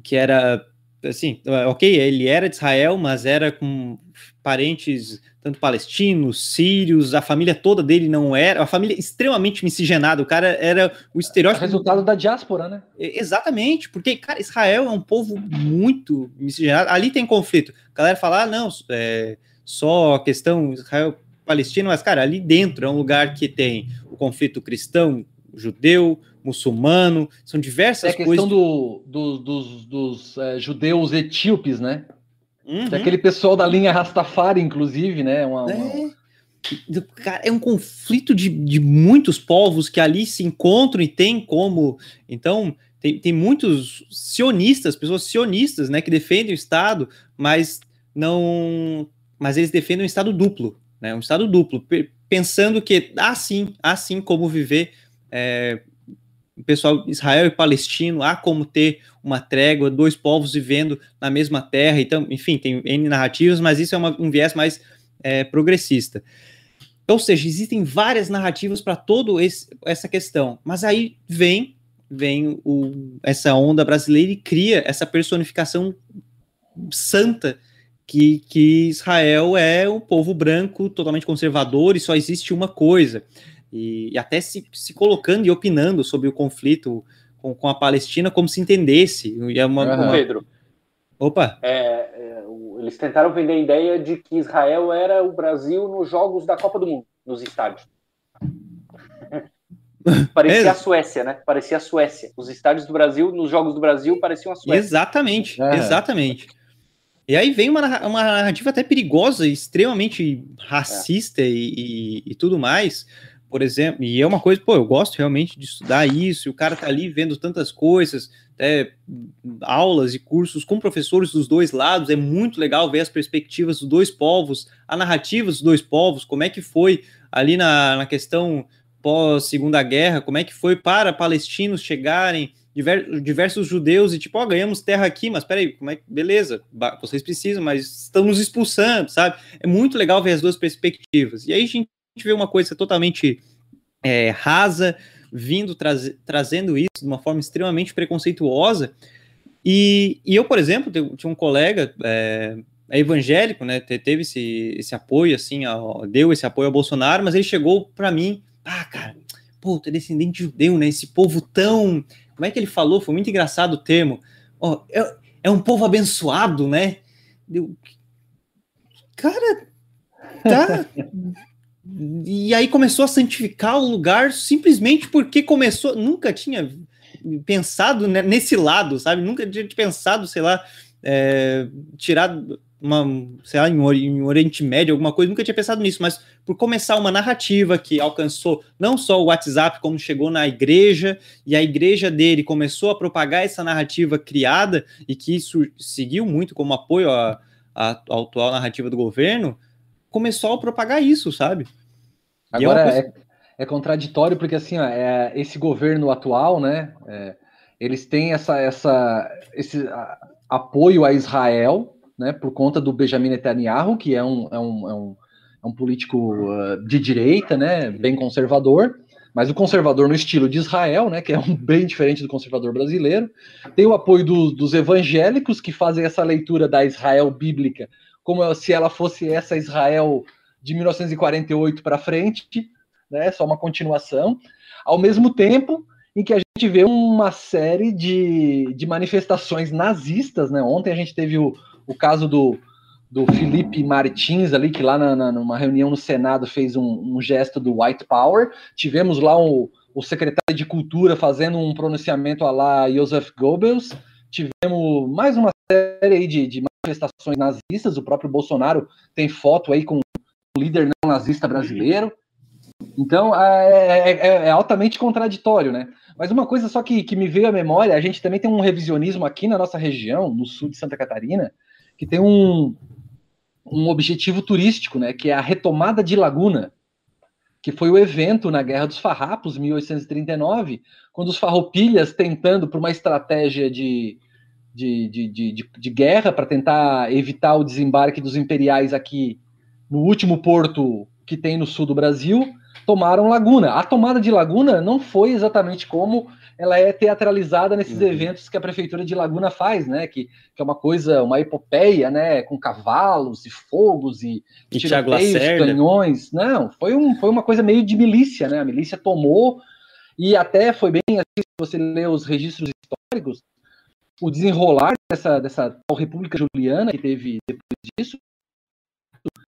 que era assim, ok, ele era de Israel, mas era com parentes tanto palestinos, sírios, a família toda dele não era, a família extremamente miscigenada, o cara era o estereótipo. É resultado da diáspora, né? Exatamente, porque, cara, Israel é um povo muito miscigenado, ali tem conflito. A galera fala, ah, não, é só a questão Israel-Palestina, mas, cara, ali dentro é um lugar que tem o conflito cristão, judeu, muçulmano, são diversas é a questão do, do, dos, dos é, judeus etíopes, né? Uhum. aquele pessoal da linha Rastafari, inclusive, né? Uma, é. Uma... Cara, é um conflito de, de muitos povos que ali se encontram e tem como. Então, tem, tem muitos sionistas, pessoas sionistas, né, que defendem o Estado, mas não. Mas eles defendem um Estado duplo, né? Um Estado duplo, pensando que assim, assim como viver é, pessoal Israel e palestino, há como ter uma trégua, dois povos vivendo na mesma terra, então, enfim, tem N narrativas, mas isso é uma, um viés mais é, progressista. Ou seja, existem várias narrativas para toda essa questão, mas aí vem vem o, essa onda brasileira e cria essa personificação santa que, que Israel é o povo branco totalmente conservador e só existe uma coisa e, e até se, se colocando e opinando sobre o conflito com, com a Palestina como se entendesse. E é uma, uhum. uma... Pedro. Opa! É, é, eles tentaram vender a ideia de que Israel era o Brasil nos jogos da Copa do Mundo, nos estádios. Parecia é. a Suécia, né? Parecia a Suécia. Os estádios do Brasil, nos jogos do Brasil, pareciam a Suécia. Exatamente, é. exatamente. E aí vem uma, uma narrativa até perigosa, extremamente racista é. e, e, e, tudo mais, por exemplo, e é uma coisa, pô, eu gosto realmente de estudar isso, e o cara tá ali vendo tantas coisas, até aulas e cursos com professores dos dois lados, é muito legal ver as perspectivas dos dois povos, a narrativa dos dois povos, como é que foi ali na, na questão pós-segunda guerra, como é que foi para palestinos chegarem, diversos judeus, e tipo, ó, oh, ganhamos terra aqui, mas peraí, como é que, beleza, vocês precisam, mas estão nos expulsando, sabe? É muito legal ver as duas perspectivas. E aí a gente gente vê uma coisa totalmente é, rasa, vindo traz, trazendo isso de uma forma extremamente preconceituosa. E, e eu, por exemplo, tinha um colega é, é evangélico, né? Teve esse, esse apoio, assim, deu esse apoio ao Bolsonaro, mas ele chegou para mim, ah, cara, pô, tu é descendente de judeu, né? Esse povo tão. Como é que ele falou? Foi muito engraçado o termo. Oh, é, é um povo abençoado, né? Deu, cara, tá. E aí começou a santificar o lugar simplesmente porque começou. Nunca tinha pensado nesse lado, sabe? Nunca tinha pensado, sei lá, é, tirar uma, sei lá, em Oriente Médio, alguma coisa, nunca tinha pensado nisso, mas por começar uma narrativa que alcançou não só o WhatsApp, como chegou na igreja, e a igreja dele começou a propagar essa narrativa criada, e que isso seguiu muito como apoio à, à atual narrativa do governo, começou a propagar isso, sabe? É Agora é, é, é, contraditório porque assim, ó, é, esse governo atual, né? É, eles têm essa, essa, esse a, apoio a Israel, né? Por conta do Benjamin Netanyahu, que é um, é um, é um, é um político uh, de direita, né? Bem conservador. mas o conservador no estilo de Israel, né, que é um bem diferente do conservador brasileiro. Tem o apoio do, dos evangélicos que fazem essa leitura da Israel bíblica como se ela fosse essa Israel de 1948 para frente, né, só uma continuação. Ao mesmo tempo em que a gente vê uma série de, de manifestações nazistas, né? Ontem a gente teve o, o caso do, do Felipe Martins ali, que lá na, na, numa reunião no Senado fez um, um, gesto do White Power. Tivemos lá um, o secretário de Cultura fazendo um pronunciamento a lá Joseph Goebbels. Tivemos mais uma série de, de manifestações nazistas. O próprio Bolsonaro tem foto aí com o líder não nazista brasileiro. Então é, é, é, é altamente contraditório, né? Mas uma coisa só que, que me veio à memória, a gente também tem um revisionismo aqui na nossa região, no sul de Santa Catarina, que tem um, um objetivo turístico, né? Que é a retomada de Laguna, que foi o evento na Guerra dos Farrapos, 1839, quando os farroupilhas, tentando por uma estratégia de, de, de, de, de guerra para tentar evitar o desembarque dos imperiais aqui no último porto que tem no sul do Brasil, tomaram Laguna. A tomada de Laguna não foi exatamente como ela é teatralizada nesses uhum. eventos que a prefeitura de Laguna faz, né? Que, que é uma coisa, uma epopeia, né? Com cavalos e fogos e, e tiroteios, canhões. Não, foi, um, foi uma coisa meio de milícia, né? A milícia tomou e até foi bem assim, se você lê os registros históricos, o desenrolar dessa, dessa República Juliana que teve depois disso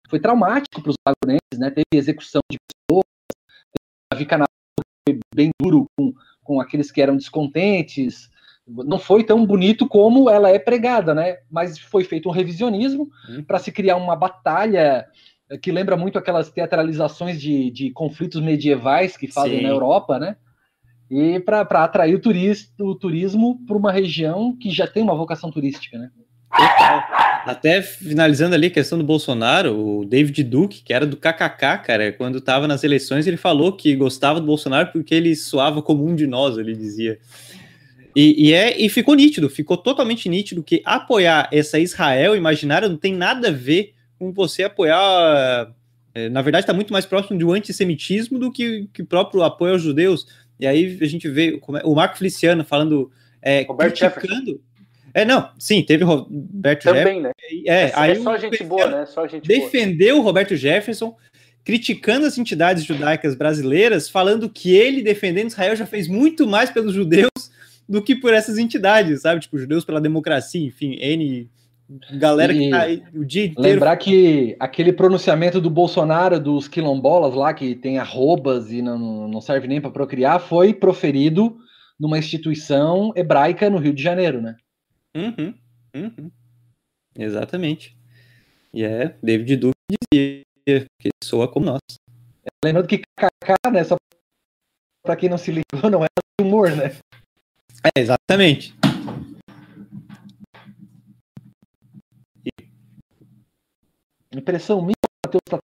foi traumático para os lagunenses, né? Teve execução de pessoas, Davi Canal foi bem duro com, com aqueles que eram descontentes. Não foi tão bonito como ela é pregada, né? Mas foi feito um revisionismo uhum. para se criar uma batalha eh, que lembra muito aquelas teatralizações de, de conflitos medievais que fazem Sim. na Europa, né? E para atrair o, turista, o turismo para uma região que já tem uma vocação turística, né? Até finalizando ali a questão do Bolsonaro, o David Duke, que era do KKK, cara, quando estava nas eleições, ele falou que gostava do Bolsonaro porque ele soava como um de nós, ele dizia. E, e, é, e ficou nítido, ficou totalmente nítido que apoiar essa Israel imaginária não tem nada a ver com você apoiar. É, na verdade, está muito mais próximo um antissemitismo do que o próprio apoio aos judeus. E aí a gente vê é, o Marco Feliciano falando. É, Roberto criticando, é, não, sim, teve o Roberto Também, né? É, é, aí só gente boa, né? Só gente defendeu boa. o Roberto Jefferson, criticando as entidades judaicas brasileiras, falando que ele, defendendo Israel, já fez muito mais pelos judeus do que por essas entidades, sabe? Tipo, judeus pela democracia, enfim, N galera e que tá aí o dia inteiro. Lembrar que aquele pronunciamento do Bolsonaro dos quilombolas lá, que tem arrobas e não, não serve nem para procriar, foi proferido numa instituição hebraica no Rio de Janeiro, né? Uhum, uhum. Exatamente. E é, David Duke dizia que soa como nós. Lembrando que KK, né, só pra quem não se ligou, não é humor, né? É, exatamente. Impressão minha, Matheus tá...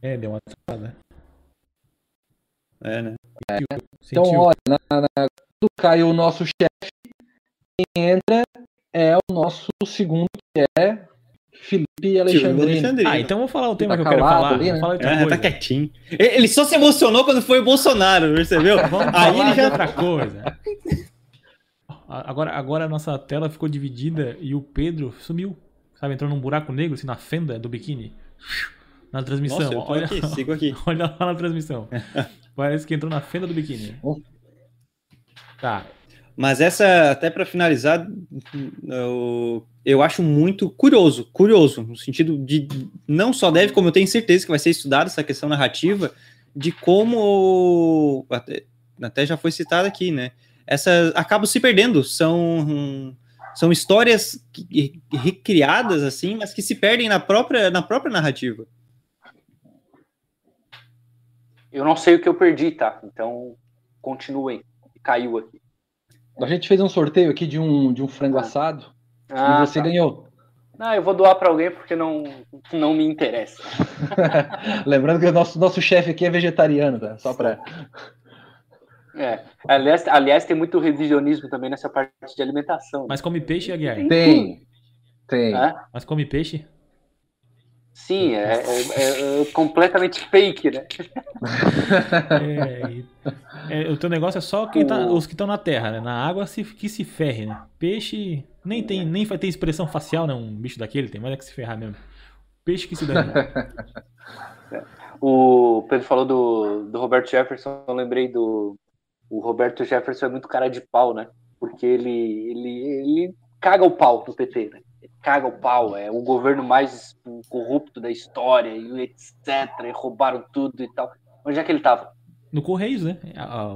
É, deu uma. É, né? É. Então, olha, na, na, do caiu o nosso chefe, quem entra é o nosso segundo, que é Felipe Alexandrino. Ah, então vou falar o tema tá que eu quero falar. Ali, né? é, tá quietinho. Ele só se emocionou quando foi o Bolsonaro, percebeu? Aí ele já outra coisa. Agora, agora a nossa tela ficou dividida e o Pedro sumiu. Sabe, entrou num buraco negro, assim, na fenda do biquíni. Na transmissão. Nossa, eu olha, aqui, sigo aqui. Olha lá na transmissão. Parece que entrou na fenda do biquíni. Tá, mas essa, até para finalizar, eu, eu acho muito curioso, curioso, no sentido de não só deve, como eu tenho certeza que vai ser estudada essa questão narrativa, de como até, até já foi citado aqui, né? Essa acabam se perdendo, são são histórias recriadas assim, mas que se perdem na própria na própria narrativa. Eu não sei o que eu perdi, tá? Então continuem. Caiu aqui. A gente fez um sorteio aqui de um, de um frango ah. assado ah, e você tá. ganhou. Não, eu vou doar para alguém porque não, não me interessa. Lembrando que o nosso, nosso chefe aqui é vegetariano, tá? Só para. É. Aliás, aliás, tem muito revisionismo também nessa parte de alimentação. Mas come peixe, Aguiar? Tem. Tem. É? Mas come peixe? Sim, é, é, é completamente fake, né? É, e- é, o teu negócio é só quem tá, os que estão na terra, né? Na água se, que se ferre, né? Peixe nem tem, nem vai ter expressão facial, né? Um bicho daquele tem mais é que se ferrar mesmo. Peixe que se dane. O Pedro falou do, do Roberto Jefferson, eu lembrei do. O Roberto Jefferson é muito cara de pau, né? Porque ele, ele, ele caga o pau no PT, né? Ele caga o pau, é o governo mais corrupto da história, e etc. E roubaram tudo e tal. Onde é que ele tava? No Correios, né?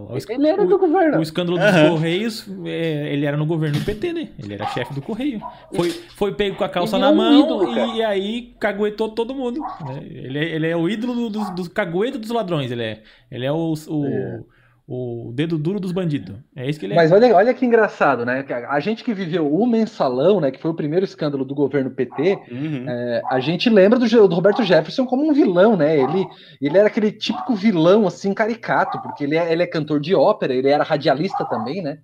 O, Ele era do o governo. escândalo dos Aham. Correios, é, ele era no governo do PT, né? Ele era chefe do Correio. Foi, foi pego com a calça E na é um mão ídolo, e, aí caguetou todo mundo. né? Ele, é, ele é o ídolo do- dos, dos caguetos dos ladrões. Ele é, ele é o, o, É. o dedo duro dos bandidos. É isso que ele é. Mas olha, olha que engraçado, né? que A gente que viveu o mensalão, né? Que foi o primeiro escândalo do governo PT, Uhum. é, a gente lembra do, do Roberto Jefferson como um vilão, né? Ele, ele era aquele típico vilão, assim, caricato, porque ele é, ele é cantor de ópera, ele era radialista também, né?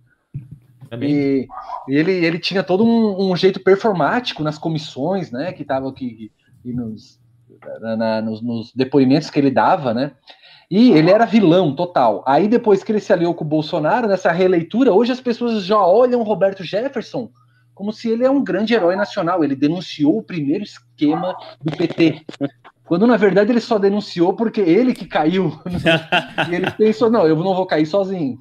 Também. E, e ele, ele tinha todo um, um jeito performático nas comissões, né? Que estavam aqui e nos, na- nos, nos depoimentos que ele dava, né? E ele era vilão total. Aí depois que ele se aliou com o Bolsonaro, nessa releitura, hoje as pessoas já olham Roberto Jefferson como se ele é um grande herói nacional. Ele denunciou o primeiro esquema do PT. Quando na verdade ele só denunciou porque ele que caiu. e ele pensou, não, eu não vou cair sozinho.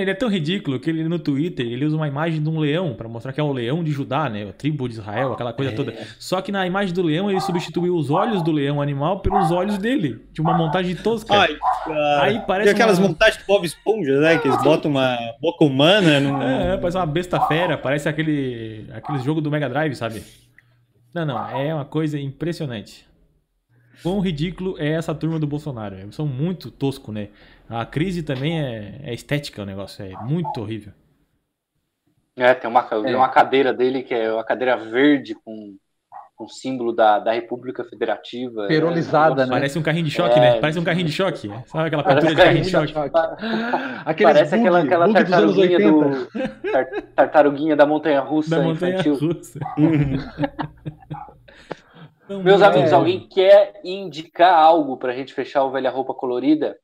Ele é tão ridículo que ele no Twitter ele usa uma imagem de um leão pra mostrar que é o leão de Judá, né? A tribo de Israel, aquela coisa toda. Só que na imagem do leão ele substituiu os olhos do leão animal pelos olhos dele. De uma montagem tosca. Ai, cara. Aí parece E aquelas uma- montagens de Bob Esponja, né? Que eles botam uma boca humana num... É, parece uma besta fera, parece aquele, aquele jogo do Mega Drive, sabe? Não, não, é uma coisa impressionante. Quão ridículo é essa turma do Bolsonaro. Eles são muito tosco, né? A crise também é, é estética o negócio, é muito horrível. É, tem uma, É. uma cadeira dele que é uma cadeira verde com com símbolo da, da República Federativa. Perolizada, É, né? Parece um carrinho de choque, É. né? Parece um carrinho de choque. Sabe aquela pintura de carrinho de choque? Aqueles Parece aquela, bug- aquela bug dos anos tartaruguinha 80. do. tar- tartaruguinha da montanha russa Da montanha infantil. russa. Uhum. Meus amigos, É. alguém quer indicar algo pra gente fechar o Velha Roupa Colorida?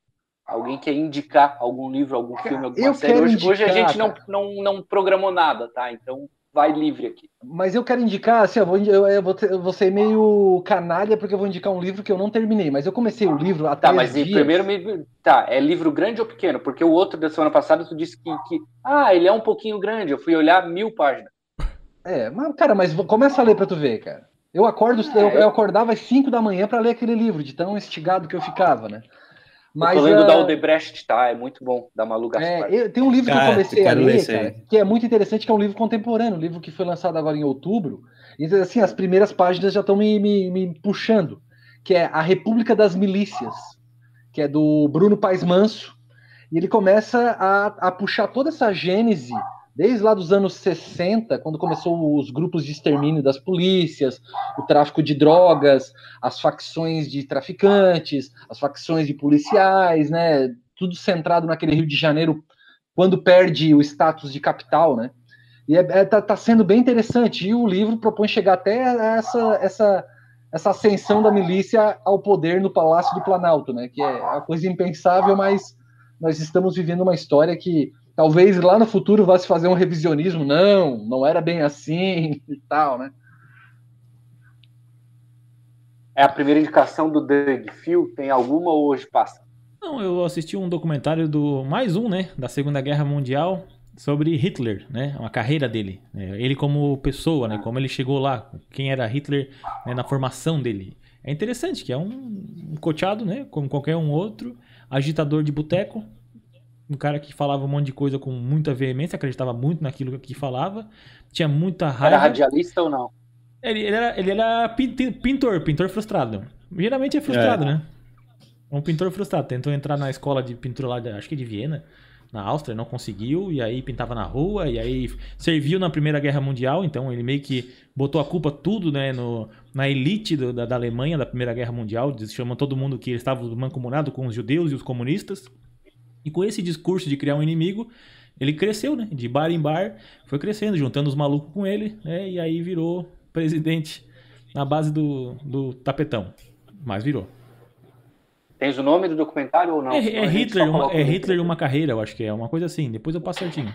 Alguém quer indicar algum livro, algum filme, alguma eu série? quero Hoje, hoje a indicar, gente não, não, não programou nada, tá? Então vai livre aqui. Mas eu quero indicar, assim, eu vou, eu, eu vou, ter- eu vou ser meio canalha porque eu vou indicar um livro que eu não terminei, mas eu comecei o livro há Tá, mas dias. primeiro me. Tá, é livro grande ou pequeno? Porque o outro da semana passada tu disse que, que. Ah, ele é um pouquinho grande. Eu fui olhar mil páginas. É, mas, cara, mas começa a ler pra tu ver, cara. Eu acordo, eu, É. eu acordava às 5 da manhã pra ler aquele livro, de tão instigado que eu ficava, né? Mas, eu tô lendo ah, da Aldebrecht, tá? É muito bom, da Malu Gaspar. É, eu- tem um livro que Cara, eu comecei a ler cara, que é muito interessante, que é um livro contemporâneo, um livro que foi lançado agora em outubro. E assim, as primeiras páginas já estão me, me, me puxando, que é A República das Milícias, que é do Bruno Paes Manso. E ele começa a, a puxar toda essa gênese, desde lá dos anos 60, quando começou os grupos de extermínio das polícias, o tráfico de drogas, as facções de traficantes, as facções de policiais, né? Tudo centrado naquele Rio de Janeiro quando perde o status de capital, né? E é, é- tá, tá sendo bem interessante. E o livro propõe chegar até essa, essa, essa ascensão da milícia ao poder no Palácio do Planalto, né? Que é uma coisa impensável, mas nós estamos vivendo uma história que talvez lá no futuro vá se fazer um revisionismo. Não, não era bem assim e tal, né? É a primeira indicação do Doug Phil. Tem alguma ou hoje passa? Não, eu assisti um documentário do. Mais um, né? Da Segunda Guerra Mundial sobre Hitler, né? Uma carreira dele. né, Ele como pessoa, né? Como ele chegou lá, quem era Hitler né, na formação dele. É interessante, que é um, um coteado, né? Como qualquer um outro, agitador de boteco, um cara que falava um monte de coisa com muita veemência, acreditava muito naquilo que falava, tinha muita Era raiva. radialista ou não? Ele, ele era, ele era pintor, pintor frustrado. Geralmente é frustrado, É. né? Um pintor frustrado. Tentou entrar na escola de pintura lá, de- acho que de Viena, na Áustria, não conseguiu, e aí pintava na rua, e aí serviu na Primeira Guerra Mundial, então ele meio que botou a culpa tudo né, no, na elite do- da, da Alemanha da Primeira Guerra Mundial, chamou todo mundo que estava mancomunado com os judeus e os comunistas. E com esse discurso de criar um inimigo, ele cresceu, né? De bar em bar, foi crescendo, juntando os malucos com ele, né? E aí virou presidente na base do, do tapetão. Mas virou. Tens o nome do documentário ou não? É, é Hitler, uma, é. Hitler uma carreira, eu acho que é uma coisa assim. Depois eu passo certinho.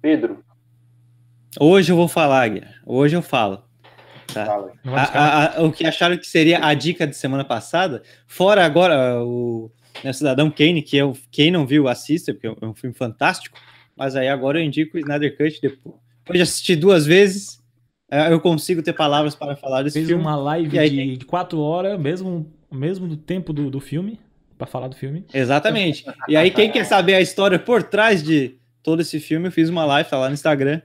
Pedro, Hoje eu vou falar, Guilherme. Hoje eu falo. Tá? A- a- a- o que acharam que seria a dica de semana passada, fora agora o né, Cidadão Kane, que eu, quem não viu, assista, porque é um filme fantástico, mas aí agora eu indico o Snyder Cut, depois, depois de assistir duas vezes, eh, eu consigo ter palavras para falar desse Fez filme. uma live aí de, de quatro horas, mesmo, mesmo do tempo do, do filme, pra falar do filme. Exatamente. E aí, quem quer saber a história por trás de todo esse filme, eu fiz uma live, tá lá no Instagram,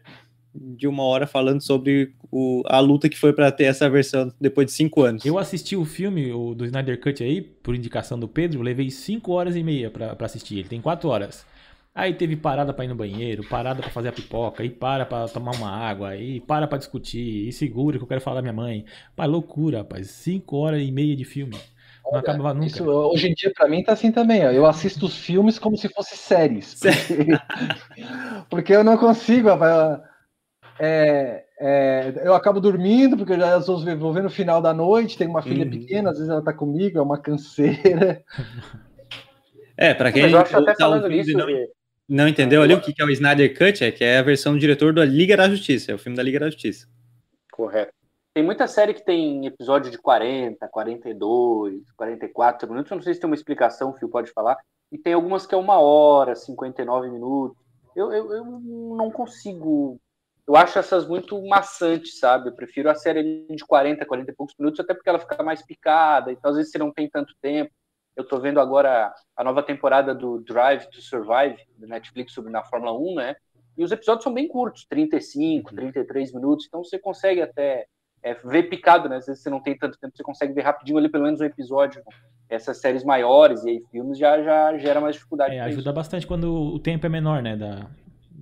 de uma hora falando sobre o- a luta que foi para ter essa versão depois de cinco anos. Eu assisti o filme o do Snyder Cut aí, por indicação do Pedro, levei 5 horas e meia pra, pra assistir. Ele tem 4 horas. Aí teve parada pra ir no banheiro, parada pra fazer a pipoca, aí para pra tomar uma água, aí para pra discutir, e segura que eu quero falar da minha mãe. Pá, loucura, rapaz. 5 horas e meia de filme. Não Olha, acaba nunca. Isso, hoje em dia, pra mim, tá assim também. Ó. Eu assisto os filmes como se fossem séries. Porque, porque eu não consigo. rapaz. É, é, eu acabo dormindo, porque eu já estou vou ver no final da noite. Tenho uma filha Uhum. pequena, às vezes ela tá comigo, é uma canseira. É, para quem tá falando ouvindo e nisso, não, que- não entendeu ali o que que é o Snyder Cut, é que é a versão do diretor da Liga da Justiça, é o filme da Liga da Justiça. correto. Tem muita série que tem episódio de 40, 42, 44 minutos. Eu não sei se tem uma explicação, o Fio pode falar. E tem algumas que é uma hora, 59 minutos. Eu, eu, eu não consigo. Eu acho essas muito maçantes, sabe? Eu prefiro a série de 40, 40 e poucos minutos, até porque ela fica mais picada. Então, às vezes, você não tem tanto tempo. Eu tô vendo agora a nova temporada do Drive to Survive, do Netflix, sobre na Fórmula 1, né? E os episódios são bem curtos, 35, 33 minutos, então você consegue até é, ver picado, né? Às vezes você não tem tanto tempo, você consegue ver rapidinho ali pelo menos um episódio. Essas séries maiores e aí filmes já, já gera mais dificuldade. É, ajuda bastante quando o tempo é menor, né, da,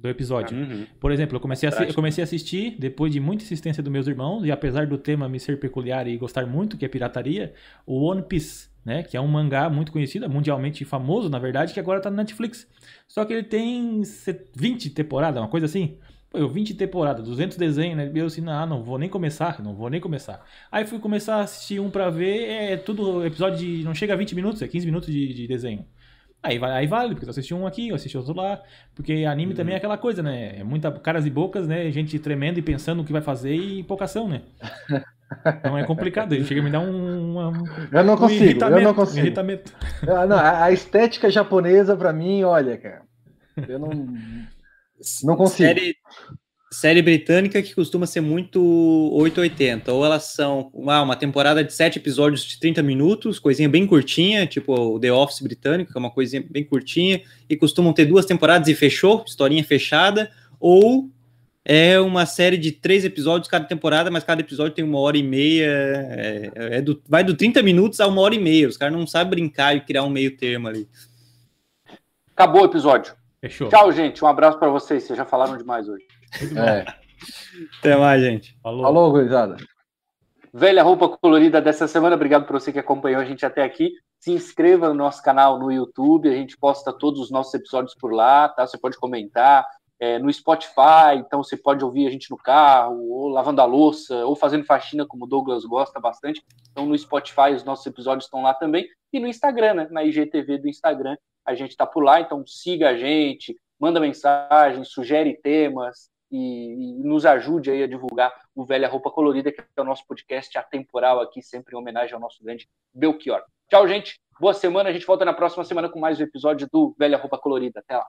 do episódio. Uhum. Por exemplo, eu comecei, a, eu comecei a assistir depois de muita insistência dos meus irmãos, e apesar do tema me ser peculiar e gostar muito, que é pirataria, o One Piece, né? Que é um mangá muito conhecido, mundialmente famoso, na verdade, que agora tá no Netflix. Só que ele tem se- 20 temporadas, uma coisa assim. Pô, eu 20 temporadas, 200 desenhos, né? Eu assim, ah, não vou nem começar, não vou nem começar. Aí fui começar a assistir um pra ver, é tudo episódio de. não chega a 20 minutos, é 15 minutos de, de desenho. Aí, aí vale, porque eu assisti um aqui, eu assisti outro lá. Porque anime também é aquela coisa, né? É muita caras e bocas, né? Gente tremendo e pensando o que vai fazer e pouca ação, né? Então é complicado. Ele chega a me dar um, uma- Eu não um consigo, irritamento. eu não um consigo. irritamento. Ah, não, a, a estética japonesa, pra mim, olha, cara. Eu não. Não consigo. Série, série britânica que costuma ser muito 880. Ou elas são uma, uma temporada de sete episódios de 30 minutos, coisinha bem curtinha, tipo o The Office britânico, que é uma coisinha bem curtinha, e costumam ter duas temporadas e fechou, historinha fechada, ou é uma série de três episódios cada temporada, mas cada episódio tem uma hora e meia, é, é do, vai do 30 minutos a uma hora e meia. Os caras não sabem brincar e criar um meio termo ali. Acabou o episódio. Fechou. Tchau, gente. Um abraço pra vocês. Vocês já falaram demais hoje. Muito bom. É. Até mais, gente. Falou. Falou, gurizada. Velha roupa colorida dessa semana. Obrigado por você que acompanhou a gente até aqui. Se inscreva no nosso canal no YouTube. A gente posta todos os nossos episódios por lá, tá? Você pode comentar. É, no Spotify, então você pode ouvir a gente no carro, ou lavando a louça, ou fazendo faxina, como o Douglas gosta bastante. Então no Spotify os nossos episódios estão lá também. E no Instagram, né? Na IGTV do Instagram, a gente tá por lá. Então siga a gente, manda mensagem, sugere temas e, e nos ajude aí a divulgar o Velha Roupa Colorida, que é o nosso podcast atemporal aqui, sempre em homenagem ao nosso grande Belchior. Tchau, gente. Boa semana. A gente volta na próxima semana com mais um episódio do Velha Roupa Colorida. Até lá.